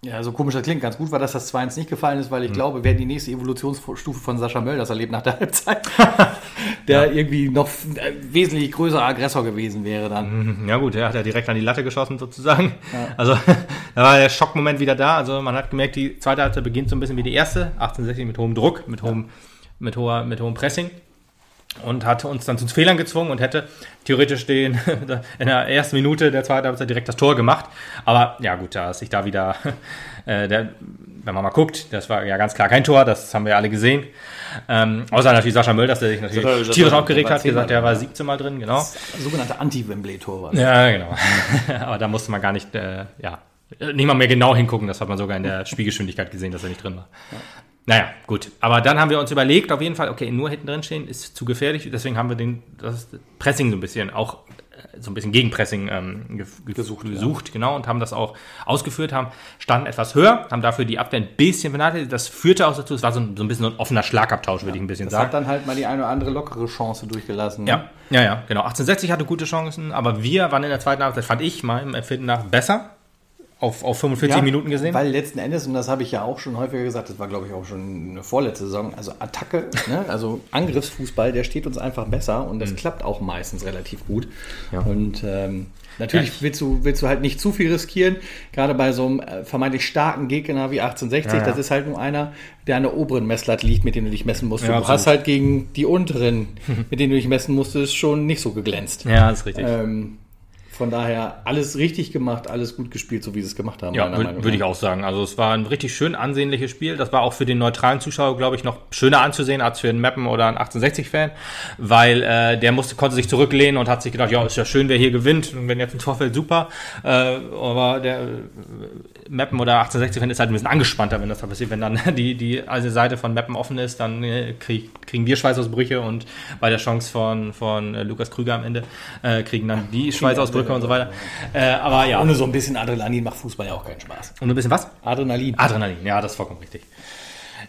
Speaker 1: ja, so komisch das klingt, ganz gut war, dass das 2-1 nicht gefallen ist, weil ich glaube, wäre die nächste Evolutionsstufe von Sascha Möll, das erlebt nach der Halbzeit, der irgendwie noch äh, wesentlich größerer Aggressor gewesen wäre dann.
Speaker 2: Ja gut, er hat ja direkt an die Latte geschossen sozusagen. Also da war der Schockmoment wieder da. Also man hat gemerkt, die zweite Halbzeit beginnt so ein bisschen wie die erste, 1860 mit hohem Druck, mit hohem, mit hoher, mit hohem Pressing und hat uns dann zu Fehlern gezwungen und hätte theoretisch den in der ersten Minute der zweiten Halbzeit direkt das Tor gemacht. Aber ja gut, da ist sich da wieder, äh, der, wenn man mal guckt, das war ja ganz klar kein Tor, das haben wir alle gesehen. Ähm, außer natürlich Sascha Möll, dass er sich natürlich
Speaker 1: Das
Speaker 2: tierisch aufgeregt hat, gesagt, der war
Speaker 1: drin,
Speaker 2: 17 Mal drin, genau.
Speaker 1: Sogenannte Anti-Wembley-Tor war das.
Speaker 2: Ja, genau. Aber da musste man gar nicht, äh, ja, nicht mal mehr genau hingucken. Das hat man sogar in der Spielgeschwindigkeit gesehen, dass er nicht drin war. Naja, gut. Aber dann haben wir uns überlegt, auf jeden Fall, okay, nur hinten drin stehen ist zu gefährlich. Deswegen haben wir den, das Pressing so ein bisschen, auch äh, so ein bisschen Gegenpressing ähm, ge ge gesucht, gesucht genau, und haben das auch ausgeführt, haben, standen etwas höher, haben dafür die Abwehr ein bisschen benachteiligt. Das führte auch dazu, es war so ein, so ein bisschen so ein offener Schlagabtausch, würde ich ein bisschen
Speaker 1: Das
Speaker 2: sagen.
Speaker 1: hat dann halt mal die eine oder andere lockere Chance durchgelassen. ne?
Speaker 2: Ja, ja, ja, genau. 1860 hatte gute Chancen, aber wir waren in der zweiten Halbzeit, fand ich meinem Empfinden nach besser. Auf, auf 45
Speaker 1: Ja,
Speaker 2: Minuten gesehen.
Speaker 1: Weil letzten Endes, und das habe ich ja auch schon häufiger gesagt, das war glaube ich auch schon eine vorletzte Saison, also Attacke, ne? also Angriffsfußball, der steht uns einfach besser und das klappt auch meistens relativ gut.
Speaker 2: Ja.
Speaker 1: Und ähm, natürlich
Speaker 2: Ja.
Speaker 1: willst, du, willst du halt nicht zu viel riskieren, gerade bei so einem äh, vermeintlich starken Gegner wie 1860,
Speaker 2: Ja, ja.
Speaker 1: das ist halt nur einer, der an der oberen Messlatte liegt, mit dem du dich messen musst. Du
Speaker 2: absolut.
Speaker 1: hast halt gegen die unteren, mit denen du dich messen musstest, schon nicht so geglänzt.
Speaker 2: ja, ist richtig.
Speaker 1: Ähm, Von daher alles richtig gemacht, alles gut gespielt, so wie sie es gemacht haben.
Speaker 2: Ja, würde würd ich auch sagen. Also es war ein richtig schön ansehnliches Spiel. Das war auch für den neutralen Zuschauer, glaube ich, noch schöner anzusehen als für einen Mappen oder einen 1860-Fan, weil äh, der musste, konnte sich zurücklehnen und hat sich gedacht, ja, ist ja schön, wer hier gewinnt. Und wenn jetzt ein Tor fällt, super. Äh, aber der äh, Mappen oder 1860-Fan ist halt ein bisschen angespannter, wenn das da passiert. Wenn dann die, die also Seite von Mappen offen ist, dann äh, krieg, kriegen wir Schweißausbrüche und bei der Chance von, von äh, Lukas Krüger am Ende äh, kriegen dann die Schweißausbrüche und so weiter. Äh, aber ja.
Speaker 1: Ohne so ein bisschen Adrenalin macht Fußball ja auch keinen Spaß.
Speaker 2: Und ein bisschen was?
Speaker 1: Adrenalin.
Speaker 2: Adrenalin, ja, das ist vollkommen richtig.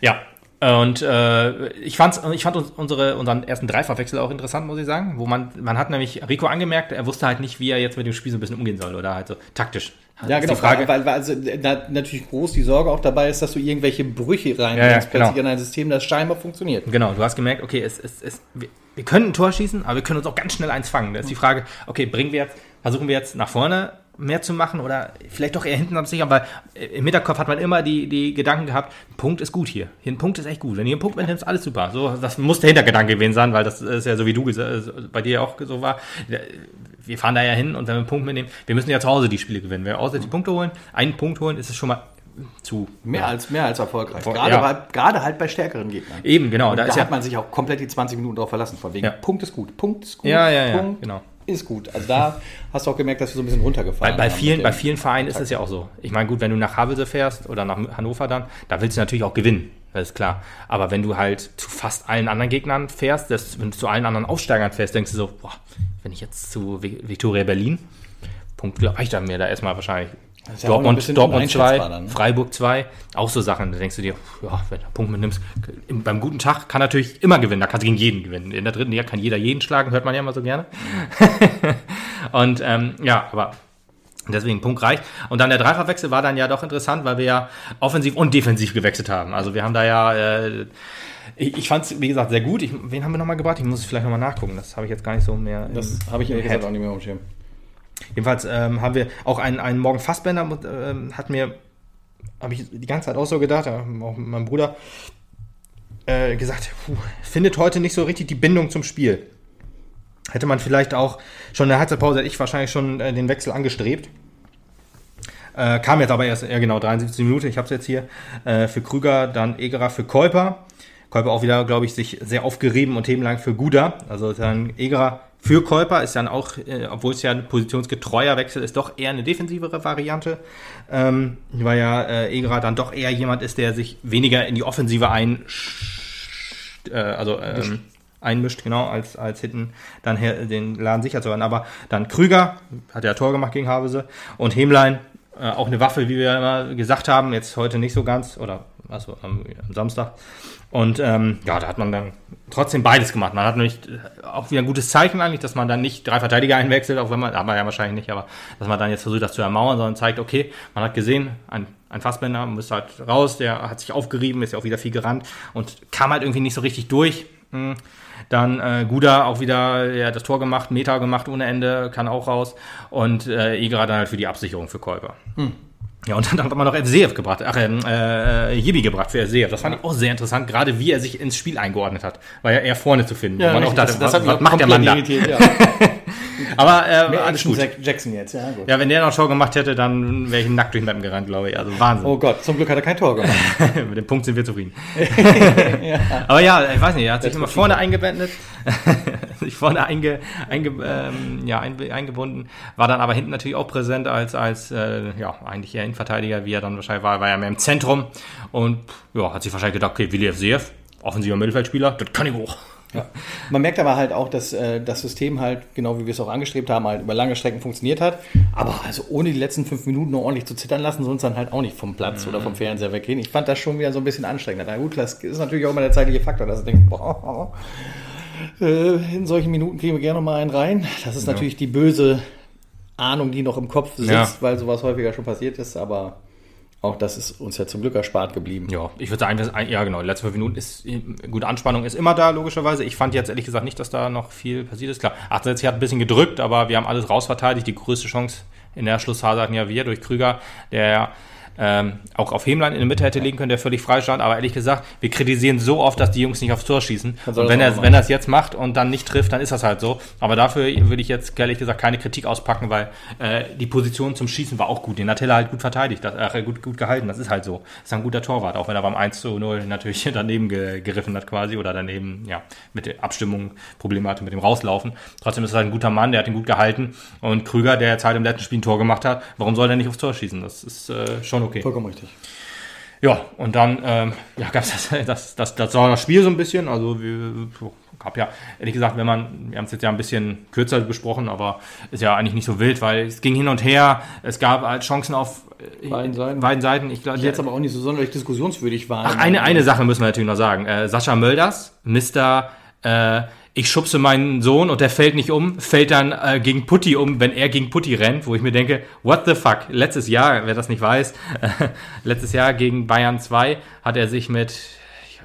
Speaker 2: Ja. Und äh, ich, fand's, ich fand uns, unsere, unseren ersten Dreifachwechsel auch interessant, muss ich sagen. Wo man, man hat nämlich Rico angemerkt, er wusste halt nicht, wie er jetzt mit dem Spiel so ein bisschen umgehen soll oder halt so taktisch.
Speaker 1: Ja, genau. Die Frage. Weil, weil also, da natürlich groß die Sorge auch dabei ist, dass du irgendwelche Brüche reinbringst
Speaker 2: Ja, ja,
Speaker 1: plötzlich
Speaker 2: genau.
Speaker 1: in ein System, das scheinbar funktioniert.
Speaker 2: Genau, du hast gemerkt, okay, es, es, es, wir, wir können ein Tor schießen, aber wir können uns auch ganz schnell eins fangen. Da ist die Frage, okay, bringen wir jetzt, versuchen wir jetzt nach vorne mehr zu machen oder vielleicht doch eher hinten am sichern, weil äh, im Hinterkopf hat man immer die, die Gedanken gehabt, ein Punkt ist gut hier. Hier ein Punkt ist echt gut. Wenn ihr einen Punkt mitnimmst, alles super. So, das muss der Hintergedanke gewesen sein, weil das ist ja so wie du gesa- bei dir auch so war. Wir fahren da ja hin und wenn wir einen Punkt mitnehmen, wir müssen ja zu Hause die Spiele gewinnen. Wenn wir außer die Punkte holen, einen Punkt holen, ist es schon mal zu
Speaker 1: Mehr als, mehr als erfolgreich. Gerade,
Speaker 2: ja.
Speaker 1: bei, gerade halt bei stärkeren Gegnern.
Speaker 2: Eben, genau.
Speaker 1: Und
Speaker 2: Da
Speaker 1: da
Speaker 2: ist ja
Speaker 1: hat man sich auch komplett die 20 Minuten drauf verlassen. Von wegen,
Speaker 2: Ja.
Speaker 1: Punkt ist gut, Punkt ist gut,
Speaker 2: Ja, ja, ja,
Speaker 1: Punkt
Speaker 2: genau.
Speaker 1: Ist gut. Also da hast du auch gemerkt, dass wir so ein bisschen runtergefallen
Speaker 2: Bei, bei, vielen, bei vielen Vereinen ist es ja auch so. Ich meine, gut, wenn du nach Havelse fährst oder nach Hannover dann, da willst du natürlich auch gewinnen. Das ist klar. Aber wenn du halt zu fast allen anderen Gegnern fährst, das, wenn du zu allen anderen Aufsteigern fährst, denkst du so, boah, wenn ich jetzt zu Vi- Viktoria Berlin, Punkt reicht dann mir da erstmal wahrscheinlich.
Speaker 1: Ja
Speaker 2: Dortmund, Dortmund 2,
Speaker 1: uneinschätzbar dann, ne?
Speaker 2: Freiburg 2, auch so Sachen. Da denkst du dir, ja, wenn du einen Punkt mitnimmst, im- beim guten Tag kann natürlich immer gewinnen. Da kannst du gegen jeden gewinnen. In der dritten Liga kann jeder jeden schlagen, hört man ja immer so gerne. Und ähm, ja, aber Deswegen Punkt reicht. Und dann der Dreifachwechsel war dann ja doch interessant, weil wir ja offensiv und defensiv gewechselt haben. Also wir haben da ja, äh, ich, ich fand es, wie gesagt, sehr gut. Ich, wen haben wir nochmal gebracht? Ich muss es vielleicht nochmal nachgucken. Das habe ich jetzt gar nicht so mehr.
Speaker 1: Das habe ich ehrlich gesagt auch nicht mehr auf dem Schirm.
Speaker 2: Jedenfalls ähm, haben wir auch einen, einen Morgen Fassbender, ähm, hat mir, habe ich die ganze Zeit auch so gedacht, auch mit meinem Bruder, äh, gesagt, puh, findet heute nicht so richtig die Bindung zum Spiel. Hätte man vielleicht auch schon in der Halbzeitpause, hätte ich wahrscheinlich schon äh, den Wechsel angestrebt. Äh, kam jetzt aber erst, ja genau, 73 Minuten, ich habe es jetzt hier, äh, für Krüger, dann Egerer für Käuper. Käuper auch wieder, glaube ich, sich sehr aufgerieben und themenlang für Guda. Also dann Egerer für Käuper ist dann auch, äh, obwohl es ja ein positionsgetreuer Wechsel ist, doch eher eine defensivere Variante. Ähm, weil ja äh, Egerer dann doch eher jemand ist, der sich weniger in die Offensive ein, äh, also ähm, einmischt, genau, als, als hinten dann her, den Laden sicher zu halten. Aber dann Krüger, hat ja Tor gemacht gegen Havese und Hemlein, äh, auch eine Waffe, wie wir immer gesagt haben, jetzt heute nicht so ganz, oder also am, am Samstag. Und ähm, ja, da hat man dann trotzdem beides gemacht. Man hat nämlich äh, auch wieder ein gutes Zeichen eigentlich, dass man dann nicht drei Verteidiger einwechselt, auch wenn man, aber ja wahrscheinlich nicht, aber dass man dann jetzt versucht, das zu ermauern, sondern zeigt, okay, man hat gesehen, ein, ein Fassbänder muss halt raus, der hat sich aufgerieben, ist ja auch wieder viel gerannt und kam halt irgendwie nicht so richtig durch. Hm. Dann äh, Guda auch wieder ja, das Tor gemacht, Meter gemacht ohne Ende, kann auch raus. Und äh, Egerer dann halt für die Absicherung für Käuper. Ja, und dann hat man noch Erseev gebracht, ach, ähm, äh, Jibi gebracht für Erseev. Das fand ich auch sehr interessant, gerade wie er sich ins Spiel eingeordnet hat. War ja eher vorne zu finden. wo man auch dachte, was,
Speaker 1: hat mich
Speaker 2: was
Speaker 1: auch
Speaker 2: macht der Mann da?
Speaker 1: Ja.
Speaker 2: Aber äh, alles gut.
Speaker 1: Jack- Jackson jetzt, ja gut.
Speaker 2: Ja, wenn der noch Tor gemacht hätte, dann wäre ich nackt durch den Mappen gerannt, glaube ich. Also Wahnsinn.
Speaker 1: Oh Gott, zum Glück hat er kein Tor gemacht.
Speaker 2: Mit dem Punkt sind wir zufrieden. Aber ja, ich weiß nicht, er hat sich immer vorne eingebettet, sich vorne einge, einge, ähm, ja, einge, eingebunden, war dann aber hinten natürlich auch präsent als, als äh, ja, eigentlich eher Innenverteidiger, wie er dann wahrscheinlich war, war ja mehr im Zentrum und ja, hat sich wahrscheinlich gedacht, okay, Willi FCF, offensiver Mittelfeldspieler, das kann ich hoch.
Speaker 1: Ja. Man merkt aber halt auch, dass äh, das System halt, genau wie wir es auch angestrebt haben, halt über lange Strecken funktioniert hat. Aber also ohne die letzten fünf Minuten noch ordentlich zu zittern lassen, sonst dann halt auch nicht vom Platz oder vom Fernseher weggehen. Ich fand das schon wieder so ein bisschen anstrengend. Na gut, das ist natürlich auch immer der zeitliche Faktor, dass du denkst, boah, in solchen Minuten kriegen wir gerne noch mal einen rein. Das ist natürlich die böse Ahnung, die noch im Kopf sitzt,
Speaker 2: Ja.
Speaker 1: weil sowas häufiger schon passiert ist, aber auch das ist uns ja zum Glück erspart geblieben.
Speaker 2: Ja, ich würde sagen, das, ja genau, die letzten fünf Minuten ist, gute Anspannung ist immer da, logischerweise. Ich fand jetzt ehrlich gesagt nicht, dass da noch viel passiert ist. Klar, 68 hat ein bisschen gedrückt, aber wir haben alles rausverteidigt. Die größte Chance in der Schlussphase hatten ja wir durch Krüger, der ähm, auch auf Hemlein in der Mitte hätte legen können, der völlig frei stand. Aber ehrlich gesagt, wir kritisieren so oft, dass die Jungs nicht aufs Tor schießen. Und wenn er, wenn er es jetzt macht und dann nicht trifft, dann ist das halt so. Aber dafür würde ich jetzt ehrlich gesagt keine Kritik auspacken, weil äh, die Position zum Schießen war auch gut. Den hat Hiller halt gut verteidigt, das, äh, gut, gut gehalten. Das ist halt so. Ist ein guter Torwart, auch wenn er beim 1 zu 0 natürlich daneben ge geriffen hat quasi oder daneben, ja, mit der Abstimmung Probleme hatte mit dem Rauslaufen. Trotzdem ist er halt ein guter Mann, der hat ihn gut gehalten. Und Krüger, der jetzt halt im letzten Spiel ein Tor gemacht hat, warum soll er nicht aufs Tor schießen? Das ist äh, schon okay.
Speaker 1: Vollkommen richtig.
Speaker 2: Ja, und dann ähm, ja, gab es das, das, das, das war das Spiel so ein bisschen. Also wir gab ja, ehrlich gesagt, wenn man, wir haben es jetzt ja ein bisschen kürzer besprochen, aber ist ja eigentlich nicht so wild, weil es ging hin und her, es gab halt Chancen auf
Speaker 1: äh, beiden Seiten.
Speaker 2: Beiden Seiten. Ich glaube,
Speaker 1: die jetzt aber auch nicht so sonderlich diskussionswürdig waren.
Speaker 2: Ach, eine, eine Sache müssen wir natürlich noch sagen. Äh, Sascha Mölders, Mr. Äh, ich schubse meinen Sohn und der fällt nicht um, fällt dann äh, gegen Putti um, wenn er gegen Putti rennt, wo ich mir denke, what the fuck? Letztes Jahr, wer das nicht weiß, äh, letztes Jahr gegen Bayern 2 hat er sich mit,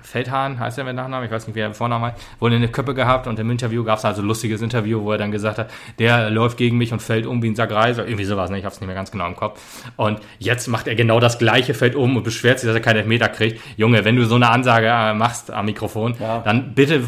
Speaker 2: Feldhahn heißt er mit Nachnamen, ich weiß nicht, wie er mit Vornamen heißt, wohl eine Köppe gehabt und im Interview gab es also ein lustiges Interview, wo er dann gesagt hat, der läuft gegen mich und fällt um wie ein Sack Reis, irgendwie sowas, ne? ich hab's nicht mehr ganz genau im Kopf. Und jetzt macht er genau das gleiche, fällt um und beschwert sich, dass er keinen Elfmeter kriegt. Junge, wenn du so eine Ansage äh, machst am Mikrofon, ja. dann bitte äh,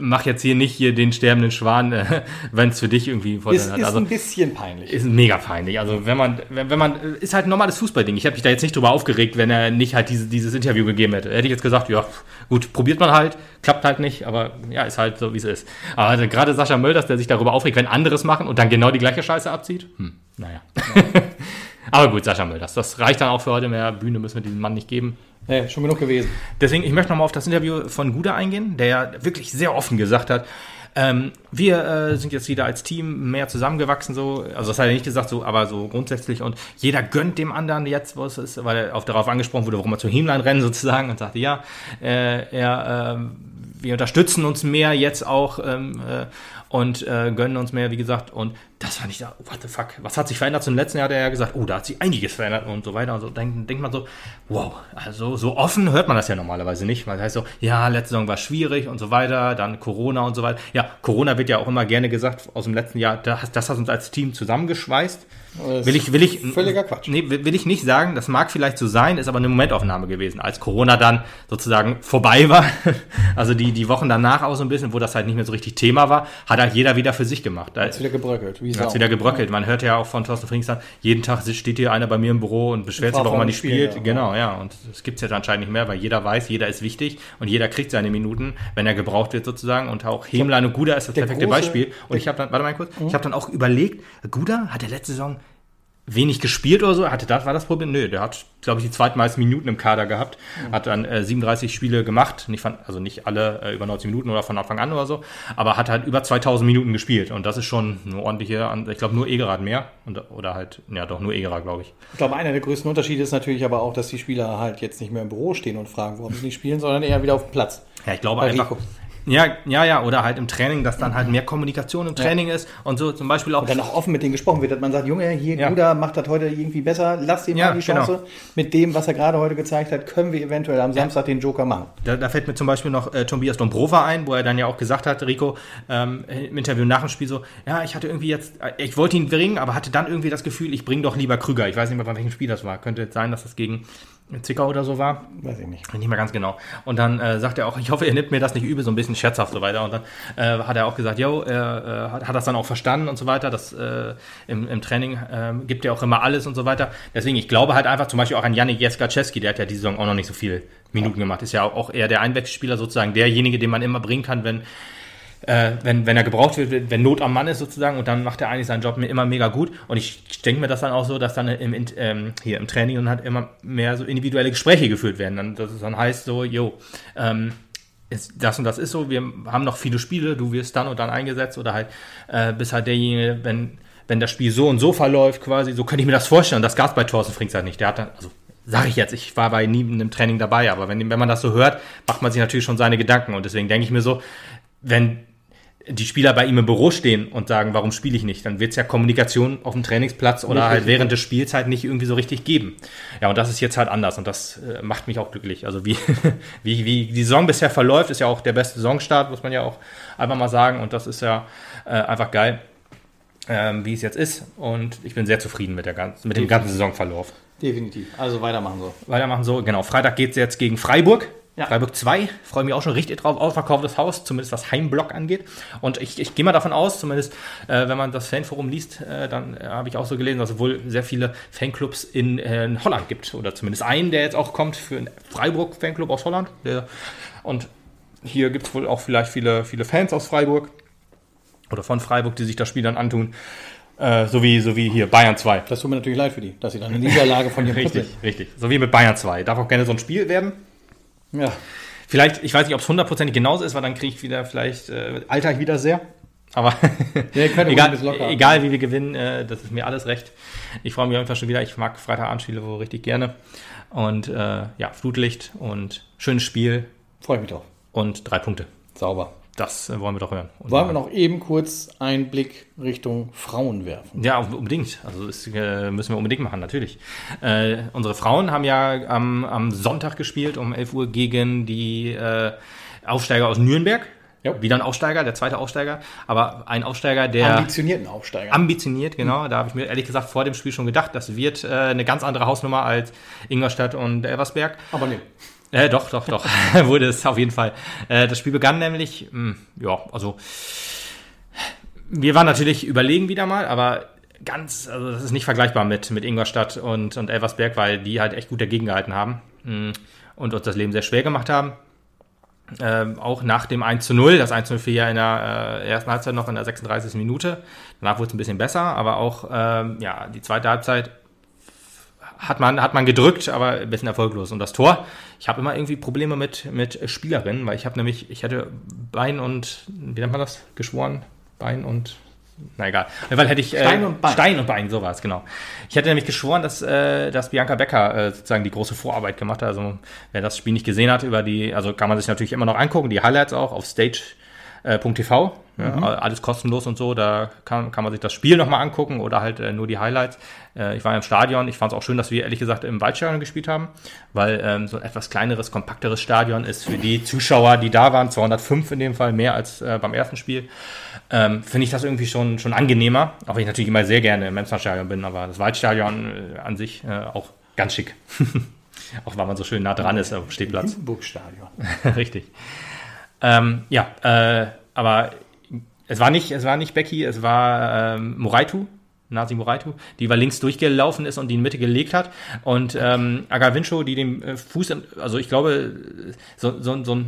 Speaker 2: mach jetzt hier nicht hier den sterbenden Schwan, äh, wenn es für dich irgendwie
Speaker 1: Vorteil hat. Ist also, ein bisschen peinlich.
Speaker 2: Ist mega peinlich. Also wenn man, wenn, wenn man, ist halt ein normales Fußballding. Ich habe mich da jetzt nicht drüber aufgeregt, wenn er nicht halt diese, dieses Interview gegeben hätte. Hätte ich jetzt gesagt, ja, gut, probiert man halt, klappt halt nicht, aber ja, ist halt so, wie es ist. Aber also, gerade Sascha Mölders, der sich darüber aufregt, wenn anderes machen und dann genau die gleiche Scheiße abzieht, hm, naja. aber gut, Sascha Mölders, das reicht dann auch für heute. Mehr Bühne müssen wir diesem Mann nicht geben.
Speaker 1: Nee, schon genug gewesen.
Speaker 2: Deswegen, ich möchte nochmal auf das Interview von Guda eingehen, der ja wirklich sehr offen gesagt hat, ähm, wir äh, sind jetzt wieder als Team mehr zusammengewachsen, so. Also, das hat er nicht gesagt, so, aber so grundsätzlich. Und jeder gönnt dem anderen jetzt, was ist, weil er auch darauf angesprochen wurde, warum er zu Hemlein rennen sozusagen und sagte, ja, äh, er, äh, wir unterstützen uns mehr jetzt auch ähm, äh, und äh, gönnen uns mehr, wie gesagt. Und das fand ich da, what the fuck, was hat sich verändert zum letzten Jahr? Hat er ja gesagt, oh, da hat sich einiges verändert und so weiter. Und so denkt, denkt man so, wow, also so offen hört man das ja normalerweise nicht. Weil das heißt so, ja, letzte Saison war schwierig und so weiter, dann Corona und so weiter. Ja, Corona wird ja auch immer gerne gesagt aus dem letzten Jahr, das, das hat uns als Team zusammengeschweißt. Will ich, will ich,
Speaker 1: völliger Quatsch.
Speaker 2: Nee, will ich nicht sagen, das mag vielleicht so sein, ist aber eine Momentaufnahme gewesen. Als Corona dann sozusagen vorbei war, also die, die Wochen danach auch so ein bisschen, wo das halt nicht mehr so richtig Thema war, hat halt jeder wieder für sich gemacht.
Speaker 1: Da hat wieder gebröckelt.
Speaker 2: Wie hat wieder gebröckelt. Man hört ja auch von Thorsten Frings dann, jeden Tag steht hier einer bei mir im Büro und beschwert sich, warum man nicht spielt. Ja. Genau, ja. Und das gibt's jetzt anscheinend nicht mehr, weil jeder weiß, jeder ist wichtig und jeder kriegt seine Minuten, wenn er gebraucht wird sozusagen. Und auch Hemlein und Guda ist das perfekte große, Beispiel. Und ich habe dann, warte mal kurz, mhm. ich habe dann auch überlegt, Guda hat der letzte Saison wenig gespielt oder so. Hatte das, war das Problem? Nö, der hat, glaube ich, die zweitmeisten Minuten im Kader gehabt. Mhm. Hat dann äh, 37 Spiele gemacht. Nicht von, also nicht alle äh, über 90 Minuten oder von Anfang an oder so. Aber hat halt über 2000 Minuten gespielt. Und das ist schon eine ordentliche, ich glaube, nur Egerad mehr. Und, oder halt, ja doch, nur Egerad, glaube ich.
Speaker 1: Ich glaube, einer der größten Unterschiede ist natürlich aber auch, dass die Spieler halt jetzt nicht mehr im Büro stehen und fragen, warum sie nicht spielen, sondern eher wieder auf dem Platz.
Speaker 2: Ja, ich glaube Bei einfach, Rico. Ja, ja, ja, oder halt im Training, dass dann halt mehr Kommunikation im Training ja. ist und so zum Beispiel auch. Und
Speaker 1: dann auch offen mit denen gesprochen wird, dass man sagt, Junge, hier, ja. Guda macht das heute irgendwie besser, lass ihm ja, mal die Chance. Genau. Mit dem, was er gerade heute gezeigt hat, können wir eventuell am Samstag den Joker machen.
Speaker 2: Da, da, fällt mir zum Beispiel noch äh, Tobias Dombrova ein, wo er dann ja auch gesagt hat, Rico, ähm, im Interview nach dem Spiel so, ja, ich hatte irgendwie jetzt, äh, ich wollte ihn bringen, aber hatte dann irgendwie das Gefühl, ich bringe doch lieber Krüger. Ich weiß nicht mehr, bei welchem Spiel das war. Könnte jetzt sein, dass das gegen Zickau oder so war.
Speaker 1: Weiß ich nicht.
Speaker 2: Nicht mehr ganz genau. Und dann äh, sagt er auch, ich hoffe, ihr nimmt mir das nicht übel, so ein bisschen scherzhaft so weiter. Und dann äh, hat er auch gesagt, jo, er äh, hat, hat das dann auch verstanden und so weiter. Das äh, im, im Training ähm, gibt er auch immer alles und so weiter. Deswegen, ich glaube halt einfach zum Beispiel auch an Janik Jeskaczewski, der hat ja diese Saison auch noch nicht so viele Minuten ja. gemacht. Ist ja auch eher der Einwechselspieler sozusagen, derjenige, den man immer bringen kann, wenn äh, wenn, wenn er gebraucht wird, wenn Not am Mann ist sozusagen und dann macht er eigentlich seinen Job immer mega gut. Und ich denke mir das dann auch so, dass dann im, ähm, hier im Training dann halt immer mehr so individuelle Gespräche geführt werden. Dann, dass es dann heißt so, jo, ähm, das und das ist so, wir haben noch viele Spiele, du wirst dann und dann eingesetzt oder halt äh, bist halt derjenige, wenn, wenn das Spiel so und so verläuft quasi, so könnte ich mir das vorstellen. Und das gab es bei Thorsten Frings halt nicht. Der hat dann, also sage ich jetzt, ich war bei nie in einem Training dabei, aber wenn, wenn man das so hört, macht man sich natürlich schon seine Gedanken. Und deswegen denke ich mir so, wenn die Spieler bei ihm im Büro stehen und sagen, warum spiele ich nicht, dann wird es ja Kommunikation auf dem Trainingsplatz oder nicht halt während der Spielzeit nicht irgendwie so richtig geben. Ja, und das ist jetzt halt anders und das äh, macht mich auch glücklich. Also wie, wie, wie die Saison bisher verläuft, ist ja auch der beste Saisonstart, muss man ja auch einfach mal sagen. Und das ist ja äh, einfach geil, ähm, wie es jetzt ist. Und ich bin sehr zufrieden mit, der ganzen, mit dem ganzen Saisonverlauf.
Speaker 1: Definitiv. Also weitermachen so.
Speaker 2: Weitermachen so. Genau. Freitag geht es jetzt gegen Freiburg.
Speaker 1: Ja.
Speaker 2: Freiburg 2. Freue mich auch schon richtig drauf. Ausverkauftes Haus, zumindest was Heimblock angeht. Und ich, ich gehe mal davon aus, zumindest äh, wenn man das Fanforum liest, äh, dann äh, habe ich auch so gelesen, dass es wohl sehr viele Fanclubs in, äh, in Holland gibt. Oder zumindest einen, der jetzt auch kommt für einen Freiburg-Fanclub aus Holland. Der, und hier gibt es wohl auch vielleicht viele, viele Fans aus Freiburg oder von Freiburg, die sich das Spiel dann antun. Äh, so, wie, so wie hier Bayern 2.
Speaker 1: Das tut mir natürlich leid für die, dass sie dann eine Niederlage von dir
Speaker 2: Richtig, richtig. So wie mit Bayern 2. Darf auch gerne so ein Spiel werden.
Speaker 1: Ja.
Speaker 2: Vielleicht, ich weiß nicht, ob es hundertprozentig genauso ist, weil dann kriege ich wieder vielleicht, äh, alter ich wieder sehr. Aber
Speaker 1: Ja,
Speaker 2: egal, egal wie wir gewinnen, äh, das ist mir alles recht. Ich freue mich auf jeden Fall schon wieder. Ich mag Freitagabendspiele wohl richtig gerne. Und äh, ja, Flutlicht und schönes Spiel
Speaker 1: Freue mich drauf.
Speaker 2: und drei Punkte.
Speaker 1: Sauber.
Speaker 2: Das äh, wollen wir doch hören. Und
Speaker 1: Wollen wir noch eben kurz einen Blick Richtung Frauen werfen?
Speaker 2: Ja, unbedingt. Also das äh, müssen wir unbedingt machen, natürlich. Äh, unsere Frauen haben ja am, am Sonntag gespielt um 11 Uhr gegen die äh, Aufsteiger aus Nürnberg.
Speaker 1: Ja.
Speaker 2: Wieder ein Aufsteiger, der zweite Aufsteiger, aber ein Aufsteiger, der
Speaker 1: Ambitionierten Aufsteiger.
Speaker 2: ambitioniert, genau. Da habe ich mir ehrlich gesagt vor dem Spiel schon gedacht, das wird äh, eine ganz andere Hausnummer als Ingolstadt und Elversberg.
Speaker 1: Aber nee.
Speaker 2: Äh, doch, doch, doch. Wurde es auf jeden Fall. Äh, das Spiel begann nämlich, mh, ja, also wir waren natürlich überlegen wieder mal, aber ganz, also das ist nicht vergleichbar mit, mit Ingolstadt und, und Elversberg, weil die halt echt gut dagegen gehalten haben mh, und uns das Leben sehr schwer gemacht haben. Ähm, auch nach dem 1 zu 0, das 1 zu 0 fiel ja in der äh, ersten Halbzeit noch in der 36. Minute. Danach wurde es ein bisschen besser, aber auch ähm, ja, die zweite Halbzeit hat man, hat man gedrückt, aber ein bisschen erfolglos. Und das Tor, ich habe immer irgendwie Probleme mit, mit Spielerinnen, weil ich habe nämlich, ich hätte Bein und, wie nennt man das, geschworen? Bein und, na egal. Fall hätte ich, äh,
Speaker 1: Stein und Bein.
Speaker 2: Stein und Bein, so war es, genau. Ich hätte nämlich geschworen, dass, äh, dass Bianca Becker äh, sozusagen die große Vorarbeit gemacht hat. Also wer das Spiel nicht gesehen hat, über die, also kann man sich natürlich immer noch angucken, die Highlights auch auf stage.tv. Ja, Alles kostenlos und so, da kann, kann man sich das Spiel nochmal angucken oder halt äh, nur die Highlights. Äh, ich war im Stadion, ich fand es auch schön, dass wir ehrlich gesagt im Waldstadion gespielt haben, weil ähm, so ein etwas kleineres, kompakteres Stadion ist für die Zuschauer, die da waren, 205 in dem Fall, mehr als äh, beim ersten Spiel, ähm, finde ich das irgendwie schon, schon angenehmer, auch wenn ich natürlich immer sehr gerne im Memster-Stadion bin, aber das Waldstadion äh, an sich äh, auch ganz schick. auch weil man so schön nah dran ist auf dem Stehplatz.
Speaker 1: Burgstadion.
Speaker 2: Richtig. Ähm, ja, äh, aber es war nicht, es war nicht Becky, es war ähm, Moraitu, Nasi Moraitu, die über links durchgelaufen ist und die in Mitte gelegt hat. Und ähm, Agavincho, die den äh, Fuß, also ich glaube, so, so, so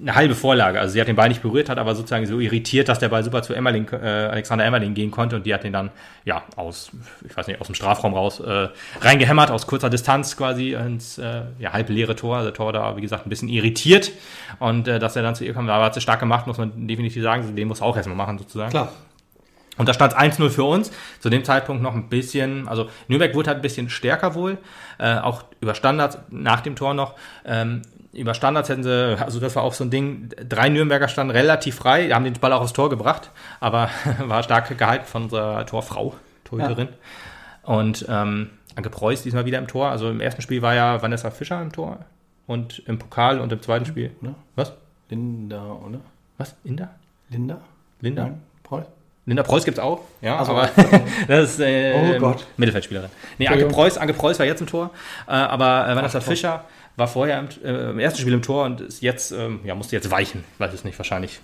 Speaker 2: eine halbe Vorlage. Also sie hat den Ball nicht berührt, hat aber sozusagen so irritiert, dass der Ball super zu Emmerling, äh, Alexander Emmerling gehen konnte und die hat den dann, ja, aus, ich weiß nicht, aus dem Strafraum raus äh, reingehämmert, aus kurzer Distanz quasi ins äh, ja, halbleere Tor. Also Tor da, wie gesagt, ein bisschen irritiert. Und äh, dass er dann zu ihr kam, da hat sie stark gemacht, muss man definitiv sagen. Den muss er auch erstmal machen, sozusagen.
Speaker 1: Klar.
Speaker 2: Und da stand 1-0 für uns. Zu dem Zeitpunkt noch ein bisschen, also Nürnberg wurde halt ein bisschen stärker wohl, äh, auch über Standards, nach dem Tor noch. Ähm, über Standards hätten sie, also das war auch so ein Ding, drei Nürnberger standen relativ frei, haben den Ball auch aufs Tor gebracht, aber war stark gehalten von unserer Torfrau, Torhüterin. Und ähm, Anke Preuß diesmal wieder im Tor. Also im ersten Spiel war ja Vanessa Fischer im Tor und im Pokal und im zweiten Spiel.
Speaker 1: Ne?
Speaker 2: Was?
Speaker 1: Linda, oder?
Speaker 2: Was? Linda?
Speaker 1: Linda?
Speaker 2: Linda?
Speaker 1: Nein? Preuß?
Speaker 2: Linda Preuß gibt's auch, ja,
Speaker 1: Ach so.
Speaker 2: aber das ist äh,
Speaker 1: Oh.
Speaker 2: Mittelfeldspielerin. Nee, Anke. Preuß, Anke Preuß war jetzt im Tor, äh, aber äh, Vanessa Fischer war vorher im, äh, im ersten Spiel im Tor und ist jetzt, ähm, ja, musste jetzt weichen, weiß es nicht, wahrscheinlich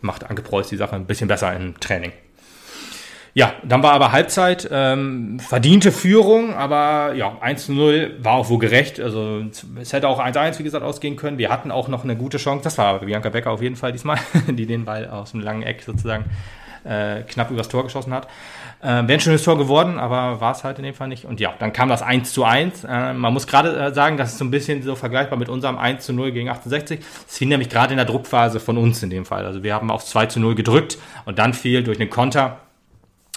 Speaker 2: macht Anke Preuß die Sache ein bisschen besser im Training. Ja, dann war aber Halbzeit, ähm, verdiente Führung, aber ja, 1 zu 0 war auch wohl gerecht. Also es hätte auch 1-1, wie gesagt, ausgehen können. Wir hatten auch noch eine gute Chance. Das war Bianca Becker auf jeden Fall diesmal, die den Ball aus dem langen Eck sozusagen äh, knapp übers Tor geschossen hat. Äh, Wäre ein schönes Tor geworden, aber war es halt in dem Fall nicht. Und ja, dann kam das 1 zu 1. Äh, man muss gerade äh, sagen, das ist so ein bisschen so vergleichbar mit unserem 1 zu 0 gegen 68. Es fiel nämlich gerade in der Druckphase von uns in dem Fall. Also wir haben auf 2 zu 0 gedrückt und dann fiel durch einen Konter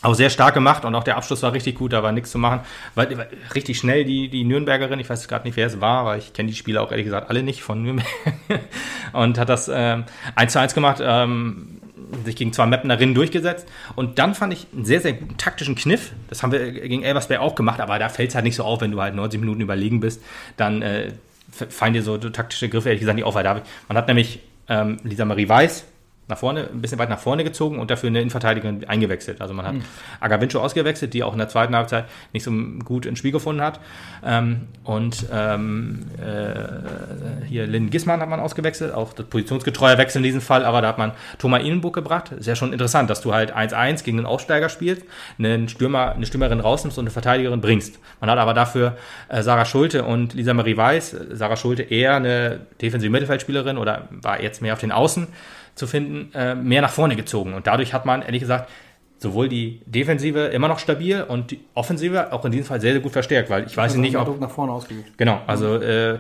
Speaker 2: auch sehr stark gemacht und auch der Abschluss war richtig gut, da war nichts zu machen. War, war richtig schnell die, die Nürnbergerin, ich weiß gerade nicht, wer es war, weil ich kenne die Spieler auch ehrlich gesagt alle nicht von Nürnberg. und hat das ähm, 1 zu 1 gemacht, ähm, sich gegen zwei Mapnerinnen durchgesetzt. Und dann fand ich einen sehr, sehr guten taktischen Kniff. Das haben wir gegen Elversberg auch gemacht, aber da fällt es halt nicht so auf, wenn du halt 90 Minuten überlegen bist, dann äh, fallen dir so taktische Griffe ehrlich gesagt nicht auf. Man hat nämlich ähm, Lisa Marie Weiß, nach vorne, ein bisschen weit nach vorne gezogen und dafür eine Innenverteidigerin eingewechselt. Also man hat mhm. Agavincho ausgewechselt, die auch in der zweiten Halbzeit nicht so gut ins Spiel gefunden hat. Ähm, und ähm, äh, hier Lynn Gismann hat man ausgewechselt, auch das positionsgetreue Wechsel in diesem Fall, aber da hat man Thomas Innenburg gebracht. Ist ja schon interessant, dass du halt 1-1 gegen einen Aufsteiger spielst, einen Stürmer, eine Stürmerin rausnimmst und eine Verteidigerin bringst. Man hat aber dafür äh, Sarah Schulte und Lisa Marie Weiß, Sarah Schulte eher eine defensive Mittelfeldspielerin oder war jetzt mehr auf den Außen zu finden, äh, mehr nach vorne gezogen. Und dadurch hat man, ehrlich gesagt, sowohl die Defensive immer noch stabil und die Offensive auch in diesem Fall sehr, sehr gut verstärkt, weil ich weiß also nicht, ob...
Speaker 1: nach vorne ausgeübt.
Speaker 2: Genau, also äh,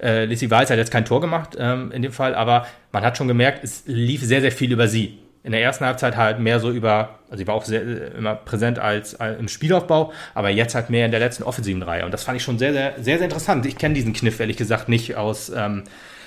Speaker 2: äh, Lissy Weiß hat jetzt kein Tor gemacht ähm, in dem Fall, aber man hat schon gemerkt, es lief sehr, sehr viel über sie. In der ersten Halbzeit halt mehr so über, also sie war auch sehr, immer präsent als, als, im Spielaufbau, aber jetzt halt mehr in der letzten offensiven Reihe. Und das fand ich schon sehr, sehr, sehr, sehr interessant. Ich kenne diesen Kniff ehrlich gesagt nicht aus... Ähm,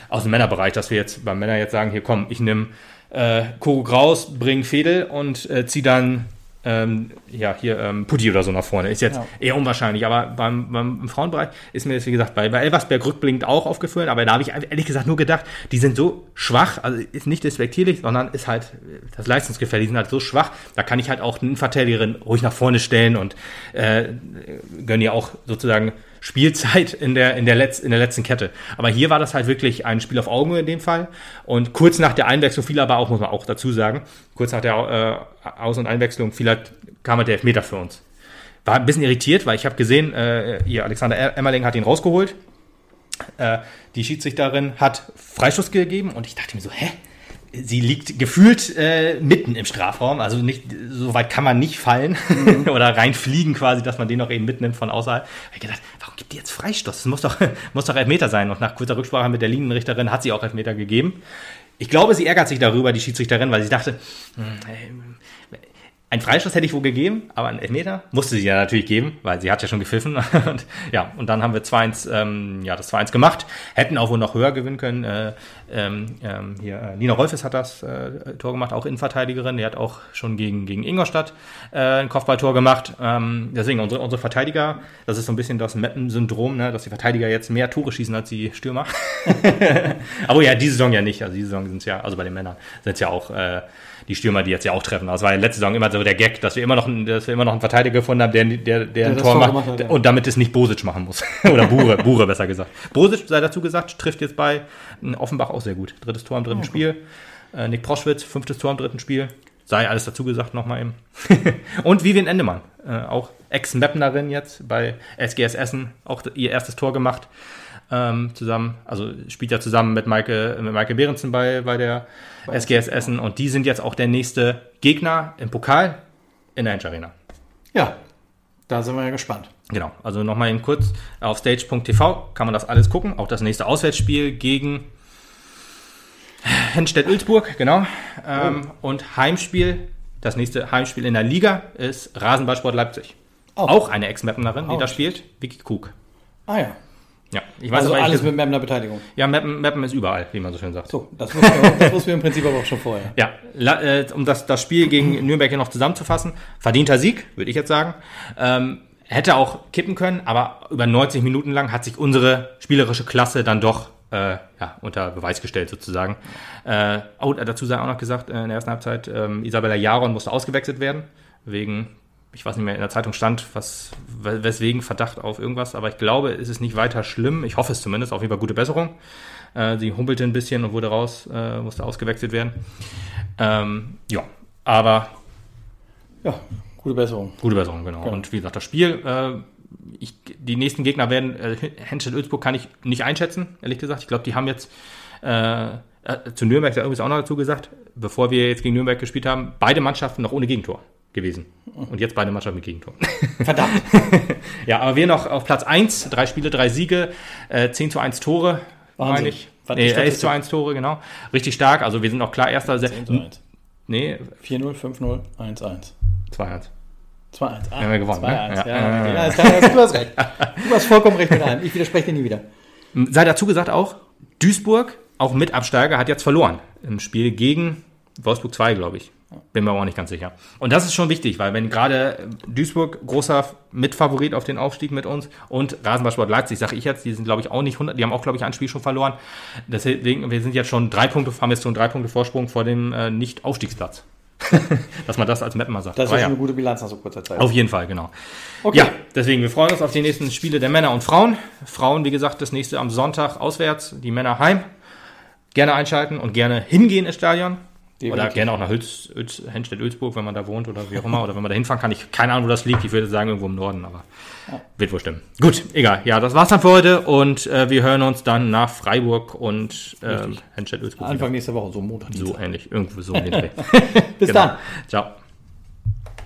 Speaker 2: aus dem Männerbereich, dass wir jetzt beim Männer jetzt sagen, hier komm, ich nehme äh, Koro raus, bring Fedel und äh, zieh dann ähm, ja, hier ähm, Putti oder so nach vorne. Ist jetzt ja. eher unwahrscheinlich, aber beim, beim Frauenbereich ist mir das, wie gesagt, bei, bei Elversberg rückblickend auch aufgefallen, aber da habe ich ehrlich gesagt nur gedacht, die sind so schwach, also ist nicht despektierlich, sondern ist halt das Leistungsgefälle, die sind halt so schwach, da kann ich halt auch einen Verteidigerin ruhig nach vorne stellen und äh, gönne ja auch sozusagen Spielzeit in der, in, der Letz-, in der letzten Kette. Aber hier war das halt wirklich ein Spiel auf Augenhöhe in dem Fall. Und kurz nach der Einwechslung fiel aber auch, muss man auch dazu sagen, kurz nach der äh, Aus- und Einwechslung fiel halt, kam halt der Elfmeter für uns. War ein bisschen irritiert, weil ich habe gesehen, äh, ihr Alexander Emmerling hat ihn rausgeholt. Äh, die Schiedsrichterin hat Freistoß gegeben und ich dachte mir so, hä? Sie liegt gefühlt äh, mitten im Strafraum, also nicht so weit kann man nicht fallen mhm. oder reinfliegen quasi, dass man den noch eben mitnimmt von außerhalb. Ich habe gedacht, warum gibt die jetzt Freistoß? Das muss doch, muss doch Elfmeter sein. Und nach kurzer Rücksprache mit der Linienrichterin hat sie auch Elfmeter gegeben. Ich glaube, sie ärgert sich darüber, die Schiedsrichterin, weil sie dachte, hm, ein Freistoß hätte ich wohl gegeben, aber ein Elfmeter musste sie ja natürlich geben, weil sie hat ja schon gepfiffen. und, ja, und dann haben wir 2-1, ähm, ja, das 2-1 gemacht. Hätten auch wohl noch höher gewinnen können. Äh, ähm, ähm, hier, äh, Nina Rolfes hat das äh, Tor gemacht, auch Innenverteidigerin. Die hat auch schon gegen, gegen Ingolstadt äh, ein Kopfballtor gemacht. Ähm, deswegen, unsere, unsere Verteidiger, das ist so ein bisschen das Meppen-Syndrom, ne, dass die Verteidiger jetzt mehr Tore schießen als die Stürmer. aber ja, diese Saison ja nicht. Also diese Saison sind es ja, also bei den Männern sind es ja auch äh, die Stürmer, die jetzt ja auch treffen. Das war ja letzte Saison immer so der Gag, dass wir immer noch, dass wir immer noch einen Verteidiger gefunden haben, der, der, der, der ein Tor macht hat, ja. und damit es nicht Bosic machen muss. Oder Bure, Bure besser gesagt. Bosic, sei dazu gesagt, trifft jetzt bei Offenbach auch sehr gut. Drittes Tor im dritten oh, Spiel. Äh, Nick Proschwitz, fünftes Tor im dritten Spiel. Sei alles dazu gesagt nochmal eben. und Vivian Endemann, äh, auch Ex-Mapnerin jetzt bei SGS Essen, auch ihr erstes Tor gemacht. Ähm, zusammen, also spielt ja zusammen mit Maike, mit Maike Behrensen bei, bei der SGS Essen und die sind jetzt auch der nächste Gegner im Pokal in der Hensch Arena.
Speaker 1: Ja, da sind wir ja gespannt.
Speaker 2: Genau, also nochmal eben kurz auf stage.tv kann man das alles gucken. Auch das nächste Auswärtsspiel gegen Henstedt-Ulzburg, genau. Ähm, oh. Und Heimspiel, das nächste Heimspiel in der Liga ist Rasenballsport Leipzig. Oh. Auch eine Ex-Mapnerin, die oh. da spielt, Vicky Krug.
Speaker 1: Ah ja.
Speaker 2: Ja,
Speaker 1: ich weiß also aber alles mit Mapner Beteiligung.
Speaker 2: Ja, Mappen, Mappen ist überall, wie man so schön sagt.
Speaker 1: So, das wussten wir, das wussten wir im Prinzip aber auch schon vorher.
Speaker 2: Ja, äh, um das, das Spiel gegen Nürnberg hier noch zusammenzufassen, verdienter Sieg, würde ich jetzt sagen. Ähm, hätte auch kippen können, aber über 90 Minuten lang hat sich unsere spielerische Klasse dann doch äh, ja, unter Beweis gestellt sozusagen. Äh, oh, dazu sei auch noch gesagt, äh, in der ersten Halbzeit, ähm, Isabella Jaron musste ausgewechselt werden, wegen ich weiß nicht mehr, in der Zeitung stand, was, weswegen Verdacht auf irgendwas, aber ich glaube, es ist nicht weiter schlimm. Ich hoffe es zumindest, auf jeden Fall gute Besserung. Äh, sie humpelte ein bisschen und wurde raus, äh, musste ausgewechselt werden. Ähm, ja, aber.
Speaker 1: Ja, gute Besserung.
Speaker 2: Gute Besserung, genau. Ja. Und wie gesagt, das Spiel, äh, ich, die nächsten Gegner werden, äh, Henschel Ölzburg kann ich nicht einschätzen, ehrlich gesagt. Ich glaube, die haben jetzt, äh, äh, zu Nürnberg ist übrigens auch noch dazu gesagt, bevor wir jetzt gegen Nürnberg gespielt haben, beide Mannschaften noch ohne Gegentor gewesen. Und jetzt beide Mannschaften mit Gegentor.
Speaker 1: Verdammt.
Speaker 2: ja, aber wir noch auf Platz 1, drei Spiele, drei Siege, äh, 10 zu 1 Tore, meine ich. Nee, 11 zu 1 Tore, genau. Richtig stark, also wir sind auch klar erster. 10 zu 1.
Speaker 1: Nee. 4-0, 5-0, 1-1.
Speaker 2: 2-1.
Speaker 1: 2-1.
Speaker 2: Ah, haben wir gewonnen. 2-1,
Speaker 1: ne? ja. ja, ja, du hast recht. Du hast vollkommen recht mit allem. Ich widerspreche dir nie wieder.
Speaker 2: Sei dazu gesagt auch, Duisburg, auch mit Absteiger, hat jetzt verloren im Spiel gegen Wolfsburg 2, glaube ich. Bin mir aber auch nicht ganz sicher. Und das ist schon wichtig, weil wenn gerade Duisburg großer Mitfavorit auf den Aufstieg mit uns und Rasenballsport Leipzig, sage ich jetzt, die sind glaube ich auch nicht 100, die haben auch glaube ich ein Spiel schon verloren. Deswegen, wir sind jetzt schon drei Punkte, haben jetzt schon drei Punkte Vorsprung vor dem äh, Nicht-Aufstiegsplatz. Dass man das als Map mal sagt.
Speaker 1: Das ist
Speaker 2: ja.
Speaker 1: eine gute Bilanz nach so kurzer Zeit.
Speaker 2: Auf jeden Fall, genau.
Speaker 1: Okay.
Speaker 2: Ja, deswegen, wir freuen uns auf die nächsten Spiele der Männer und Frauen. Frauen, wie gesagt, das nächste am Sonntag auswärts, die Männer heim. Gerne einschalten und gerne hingehen ins Stadion. Oder
Speaker 1: Definitiv.
Speaker 2: gerne auch nach Hülz, Hülz, Henstedt-Ölsburg, wenn man da wohnt oder wie auch immer. Oder wenn man da hinfahren kann. Ich keine Ahnung, wo das liegt. Ich würde sagen, irgendwo im Norden, aber wird wohl stimmen. Gut, egal. Ja, das war's dann für heute und äh, wir hören uns dann nach Freiburg und ähm, Henstedt-Ölsburg.
Speaker 1: Anfang nächster Woche, so Montag.
Speaker 2: wieder. So ähnlich. Irgendwo so in den Dreh.
Speaker 1: Bis
Speaker 2: Genau.
Speaker 1: dann.
Speaker 2: Ciao.